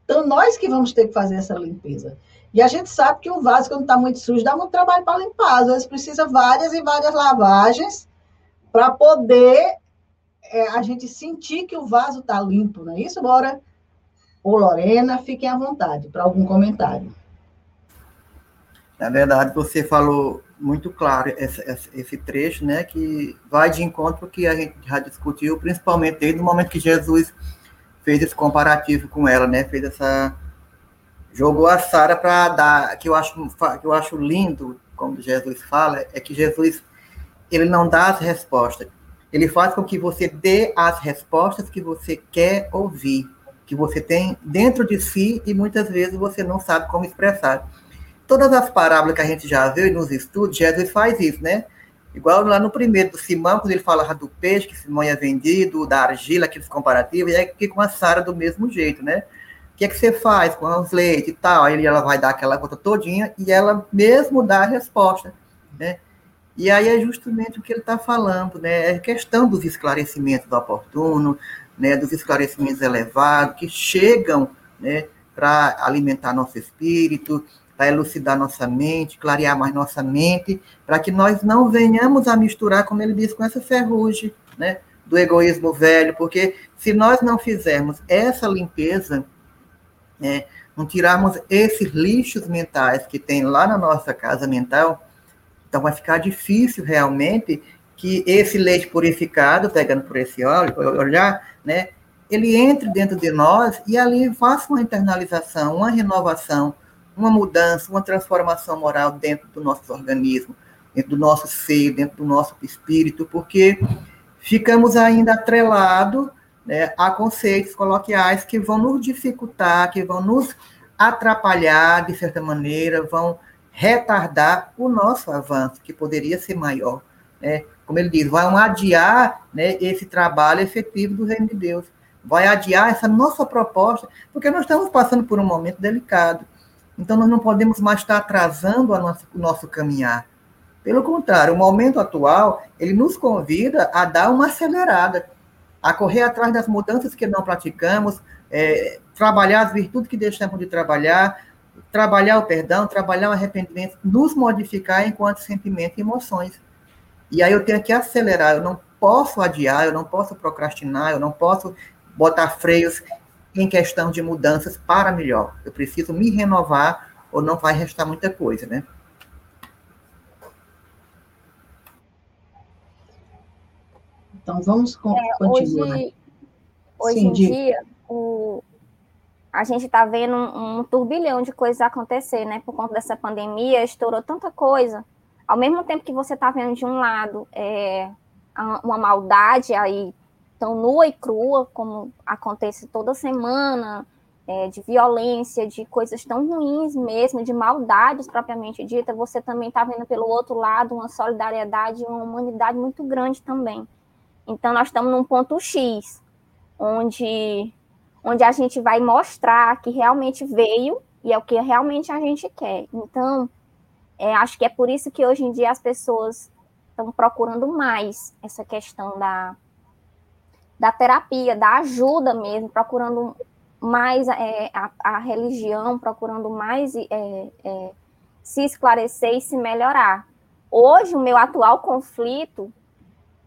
Então, nós que vamos ter que fazer essa limpeza. E a gente sabe que um vaso, quando está muito sujo, dá muito trabalho para limpar. Às vezes precisa várias e várias lavagens para poder é, a gente sentir que o vaso está limpo, não é isso? Bora. Ô, Lorena, fiquem à vontade para algum comentário. Na verdade, você falou muito claro esse, esse, trecho, né, que vai de encontro que a gente já discutiu, principalmente desde o momento que Jesus fez esse comparativo com ela, né, fez essa jogou a Sara para dar, que eu acho que eu acho lindo quando Jesus fala, é que Jesus ele não dá as respostas, ele faz com que você dê as respostas que você quer ouvir, que você tem dentro de si e muitas vezes você não sabe como expressar. Todas as parábolas que a gente já viu nos estudos, Jesus faz isso, né? Igual lá no primeiro do Simão, quando ele fala do peixe, que Simão é vendido, da argila, aqueles comparativos, e é que com a Sara do mesmo jeito, né? O que é que você faz com os leites e tal? Aí ela vai dar aquela conta todinha e ela mesmo dá a resposta, né? E aí é justamente o que ele está falando, né? É questão dos esclarecimentos oportunos, né? Dos esclarecimentos elevados que chegam, né? Para alimentar nosso espírito, para elucidar nossa mente, clarear mais nossa mente, para que nós não venhamos a misturar, como ele disse, com essa ferrugem, né? Do egoísmo velho, porque se nós não fizermos essa limpeza, né, não tirarmos esses lixos mentais que tem lá na nossa casa mental, então vai ficar difícil realmente que esse leite purificado, pegando por esse óleo, olhar, né, ele entre dentro de nós e ali faça uma internalização, uma renovação, uma mudança, uma transformação moral dentro do nosso organismo, dentro do nosso ser, dentro do nosso espírito, porque ficamos ainda atrelados né, a conceitos coloquiais que vão nos dificultar, que vão nos atrapalhar de certa maneira, vão retardar o nosso avanço, que poderia ser maior. Né? Como ele diz, vai adiar né, esse trabalho efetivo do reino de Deus, vai adiar essa nossa proposta, porque nós estamos passando por um momento delicado. Então, nós não podemos mais estar atrasando nossa, o nosso caminhar. Pelo contrário, o momento atual, ele nos convida a dar uma acelerada, a correr atrás das mudanças que não praticamos, é, trabalhar as virtudes que deixamos de trabalhar, trabalhar o perdão, trabalhar o arrependimento, nos modificar enquanto sentimentos e emoções. E aí eu tenho que acelerar, eu não posso adiar, eu não posso procrastinar, eu não posso botar freios em questão de mudanças para melhor. Eu preciso me renovar ou não vai restar muita coisa, né? Então vamos com, é, continuar. Hoje, hoje Sim, em dia, o, a gente está vendo um, um, turbilhão de coisas acontecer, né? Por conta dessa pandemia, estourou tanta coisa. Ao mesmo tempo que você está vendo de um lado é, uma maldade aí tão nua e crua, como acontece toda semana, é, de violência, de coisas tão ruins mesmo, de maldades propriamente dita, você também está vendo pelo outro lado uma solidariedade, uma humanidade muito grande também. Então, nós estamos num ponto X, onde onde a gente vai mostrar que realmente veio e é o que realmente a gente quer. Então, é, acho que é por isso que hoje em dia as pessoas estão procurando mais essa questão da, da terapia, da ajuda mesmo, procurando mais é, a, a, religião, procurando mais é, é, se esclarecer e se melhorar. Hoje, o meu atual conflito,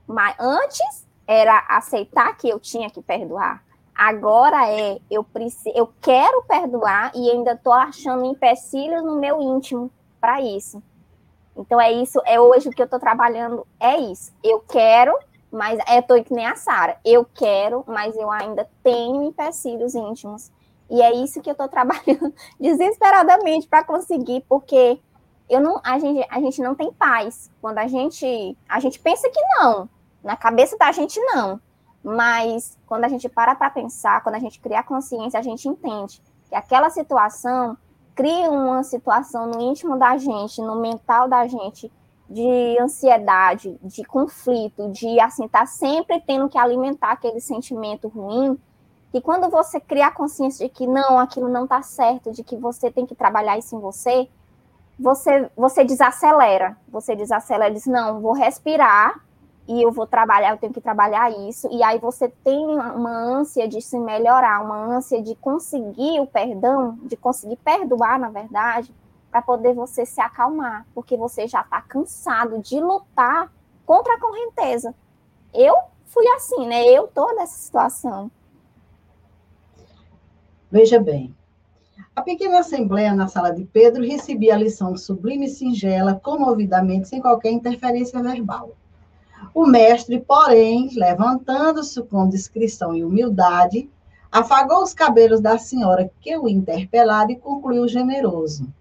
mas antes era aceitar que eu tinha que perdoar. Agora é, eu, preciso, eu quero perdoar e ainda estou achando empecilhos no meu íntimo para isso. Então é isso, é hoje o que eu estou trabalhando, é isso. Eu quero, mas é tô que nem a Sara. Eu quero, mas eu ainda tenho empecilhos íntimos. E é isso que eu estou *laughs* trabalhando desesperadamente para conseguir, porque eu não, a gente, a gente não tem paz. Quando a gente, a gente pensa que não, na cabeça da gente não. Mas quando a gente para para pensar, quando a gente cria consciência, a gente entende que aquela situação cria uma situação no íntimo da gente, no mental da gente, de ansiedade, de conflito, de assim, tá sempre tendo que alimentar aquele sentimento ruim. E quando você cria a consciência de que não, aquilo não tá certo, de que você tem que trabalhar isso em você, você, você desacelera. Você desacelera diz: não, vou respirar e eu vou trabalhar, eu tenho que trabalhar isso, e aí você tem uma ânsia de se melhorar, uma ânsia de conseguir o perdão, de conseguir perdoar, na verdade, para poder você se acalmar, porque você já está cansado de lutar contra a correnteza. Eu fui assim, né? Eu tô nessa situação. Veja bem, A pequena assembleia na sala de Pedro recebia a lição sublime e singela, comovidamente, sem qualquer interferência verbal. O mestre, porém, levantando-se com discrição e humildade, afagou os cabelos da senhora que o interpelara e concluiu generoso.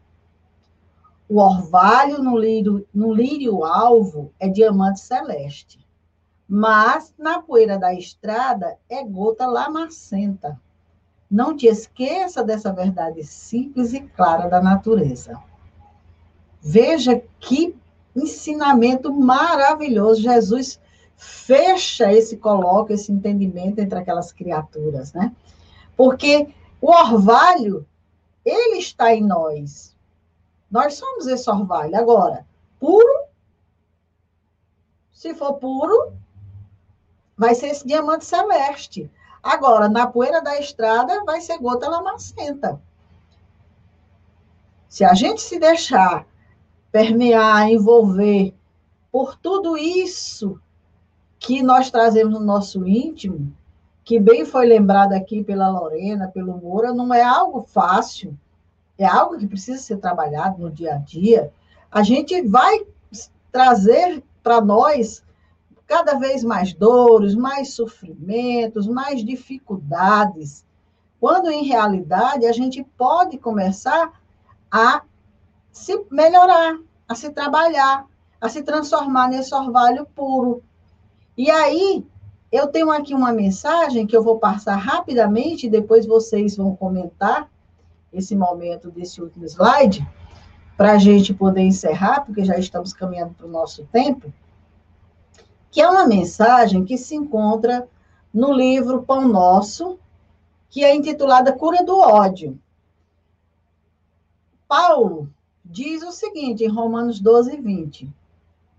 O orvalho no lírio, no lírio alvo é diamante celeste, mas na poeira da estrada é gota lamacenta. Não te esqueça dessa verdade simples e clara da natureza. Veja que ensinamento maravilhoso. Jesus fecha esse coloca, esse entendimento entre aquelas criaturas, né? Porque o orvalho, ele está em nós. Nós somos esse orvalho. Agora, puro, se for puro, vai ser esse diamante celeste. Agora, na poeira da estrada, vai ser gota lamacenta. Se a gente se deixar permear, envolver por tudo isso que nós trazemos no nosso íntimo, que bem foi lembrado aqui pela Lorena, pelo Moura, não é algo fácil, é algo que precisa ser trabalhado no dia a dia. A gente vai trazer para nós cada vez mais dores, mais sofrimentos, mais dificuldades, quando em realidade a gente pode começar a se melhorar, a se trabalhar, a se transformar nesse orvalho puro. E aí, eu tenho aqui uma mensagem que eu vou passar rapidamente, depois vocês vão comentar esse momento desse último slide, para a gente poder encerrar, porque já estamos caminhando para o nosso tempo, que é uma mensagem que se encontra no livro Pão Nosso, que é intitulada Cura do Ódio. Paulo diz o seguinte em Romanos 12, 20.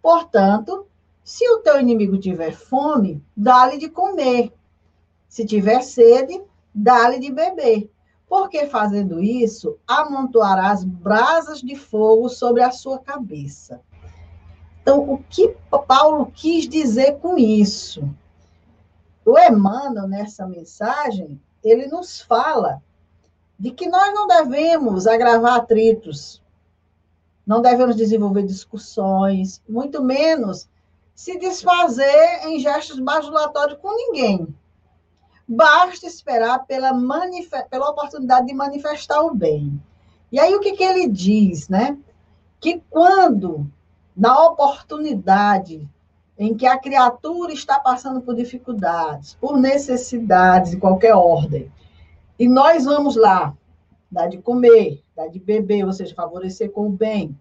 Portanto, se o teu inimigo tiver fome, dá-lhe de comer. Se tiver sede, dá-lhe de beber. Porque fazendo isso, amontoarás brasas de fogo sobre a sua cabeça. Então, o que Paulo quis dizer com isso? O Emmanuel, nessa mensagem, ele nos fala de que nós não devemos agravar atritos, não devemos desenvolver discussões, muito menos se desfazer em gestos bajulatórios com ninguém. Basta esperar pela, pela oportunidade de manifestar o bem. E aí, o que, que ele diz, né? Que quando, na oportunidade em que a criatura está passando por dificuldades, por necessidades de qualquer ordem, e nós vamos lá, dar de comer, dar de beber, ou seja, favorecer com o bem,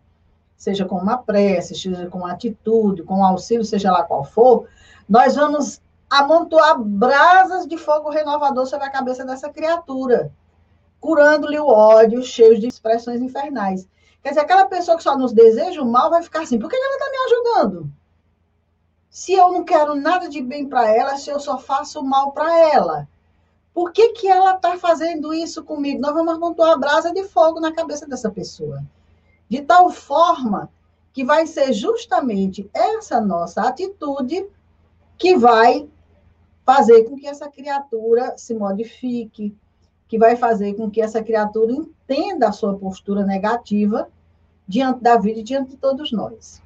seja com uma prece, seja com uma atitude, com um auxílio, seja lá qual for, nós vamos amontoar brasas de fogo renovador sobre a cabeça dessa criatura, curando-lhe o ódio, cheio de expressões infernais. Quer dizer, aquela pessoa que só nos deseja o mal vai ficar assim, por que ela está me ajudando? Se eu não quero nada de bem para ela, se eu só faço mal para ela. Por que, que ela está fazendo isso comigo? Nós vamos amontoar a brasa de fogo na cabeça dessa pessoa de tal forma que vai ser justamente essa nossa atitude que vai fazer com que essa criatura se modifique, que vai fazer com que essa criatura entenda a sua postura negativa diante da vida e diante de todos nós.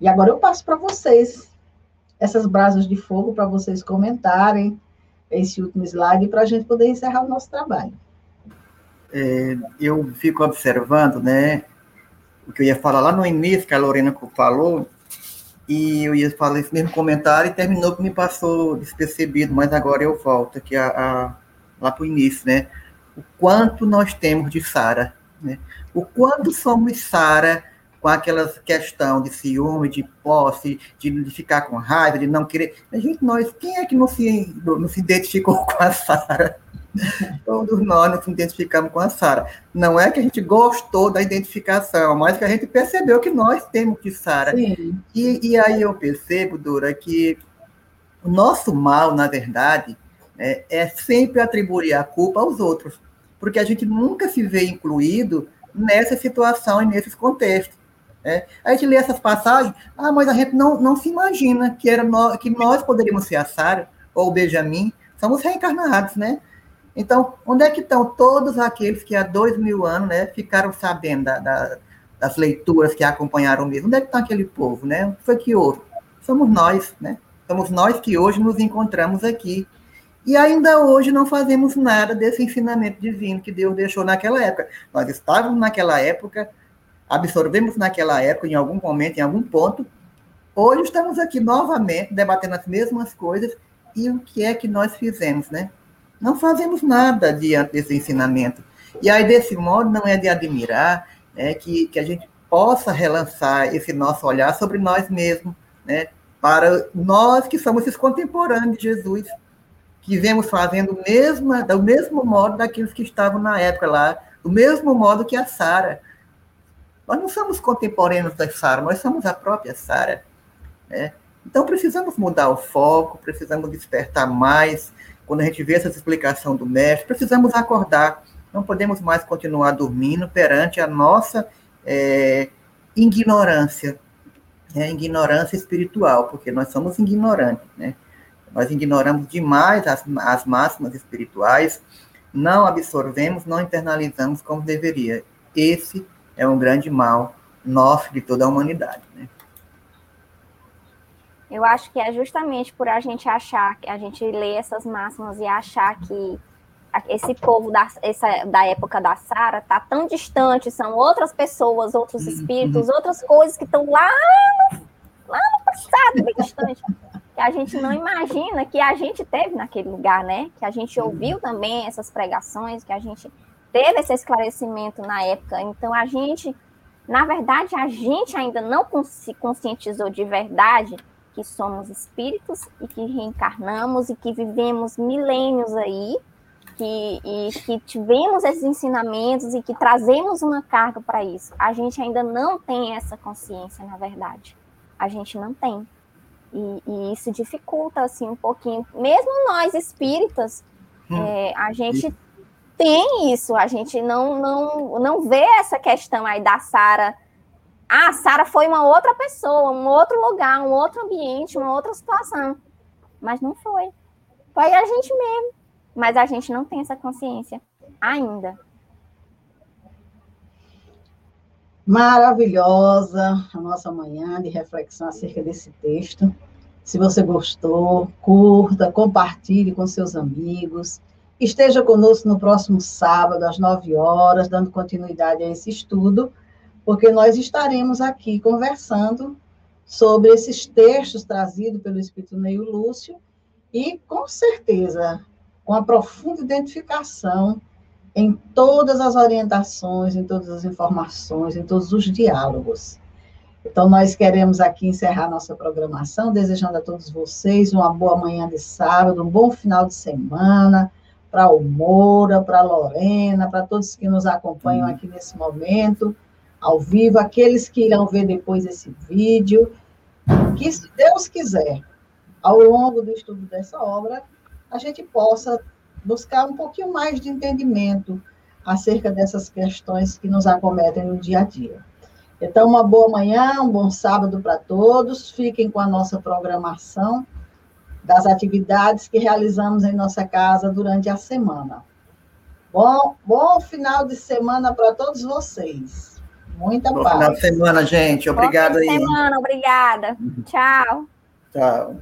E agora eu passo para vocês essas brasas de fogo para vocês comentarem esse último slide para a gente poder encerrar o nosso trabalho. É, eu fico observando, né, o que eu ia falar lá no início, que a Lorena falou, e eu ia falar esse mesmo comentário e terminou que me passou despercebido, mas agora eu volto aqui a, a lá para o início, né? O quanto nós temos de Sara, né? O quanto somos Sara com aquela questão de ciúme, de posse, de, de, ficar com raiva, de não querer. A gente, nós, quem é que não se, não se identificou *laughs* com a Sara? Todos nós nos identificamos com a Sara. Não é que a gente gostou da identificação, mas que a gente percebeu que nós temos que Sara. E, e aí eu percebo, Dora, que o nosso mal, na verdade, é, é sempre atribuir a culpa aos outros, porque a gente nunca se vê incluído nessa situação e nesses contextos. É, a gente lê essas passagens, ah, mas a gente não, não se imagina que, era no, que nós poderíamos ser a Sara ou o Benjamin, somos reencarnados, né? Então, onde é que estão todos aqueles que há dois mil anos né, ficaram sabendo da, da, das leituras que acompanharam mesmo? Onde é que está aquele povo? Né? Que foi que houve? Somos nós, né? Somos nós que hoje nos encontramos aqui. E ainda hoje não fazemos nada desse ensinamento divino que Deus deixou naquela época. Nós estávamos naquela época, absorvemos naquela época, em algum momento, em algum ponto. Hoje estamos aqui novamente debatendo as mesmas coisas. E o que é que nós fizemos, né? Não fazemos nada diante desse ensinamento. E aí, desse modo, não é de admirar né, que, que a gente possa relançar esse nosso olhar sobre nós mesmos, né, para nós que somos esses contemporâneos de Jesus, que vemos fazendo mesma, do mesmo modo daqueles que estavam na época lá, do mesmo modo que a Sara. Nós não somos contemporâneos da Sara, nós somos a própria Sara. Né? Então precisamos mudar o foco, precisamos despertar mais. Quando a gente vê essa explicação do mestre, precisamos acordar. Não podemos mais continuar dormindo perante a nossa é, ignorância, né? ignorância espiritual, porque nós somos ignorantes, né? Nós ignoramos demais as, as máximas espirituais, não absorvemos, não internalizamos como deveria. Esse é um grande mal nosso de toda a humanidade. Né? Eu acho que é justamente por a gente achar, a gente ler essas máximas e achar que esse povo da, essa, da época da Sara está tão distante, são outras pessoas, outros uhum. espíritos, outras coisas que estão lá no, lá no passado, bem distante que a gente não imagina que a gente teve naquele lugar, né? Que a gente ouviu também essas pregações, que a gente teve esse esclarecimento na época. Então, a gente, na verdade, a gente ainda não se conscientizou de verdade que somos espíritos e que reencarnamos e que vivemos milênios aí, que, e que tivemos esses ensinamentos e que trazemos uma carga para isso. A gente ainda não tem essa consciência, na verdade. A gente não tem. E, e, isso dificulta assim um pouquinho. Mesmo nós espíritas, hum. é, a gente tem isso, a gente não, não, não vê essa questão aí da Sara. Ah, Sara foi uma outra pessoa, um outro lugar, um outro ambiente, uma outra situação. Mas não foi. Foi a gente mesmo. Mas a gente não tem essa consciência ainda. maravilhosa a nossa manhã de reflexão acerca desse texto. Se você gostou, curta, compartilhe com seus amigos. Esteja conosco no próximo sábado, às 9 horas, dando continuidade a esse estudo, porque nós estaremos aqui conversando sobre esses textos trazidos pelo Espírito Neil Lúcio e, com certeza, com a profunda identificação em todas as orientações, em todas as informações, em todos os diálogos. Então, nós queremos aqui encerrar nossa programação, desejando a todos vocês uma boa manhã de sábado, um bom final de semana, para o Moura, para a Lorena, para todos que nos acompanham aqui nesse momento, ao vivo, aqueles que irão ver depois esse vídeo, que, se Deus quiser, ao longo do estudo dessa obra, a gente possa buscar um pouquinho mais de entendimento acerca dessas questões que nos acometem no dia a dia. Então, uma boa manhã, um bom sábado para todos. Fiquem com a nossa programação das atividades que realizamos em nossa casa durante a semana. Bom, bom final de semana para todos vocês. Muita bom paz. Final de semana, gente. Obrigado aí. Fim de semana, obrigada. Tchau. Tchau.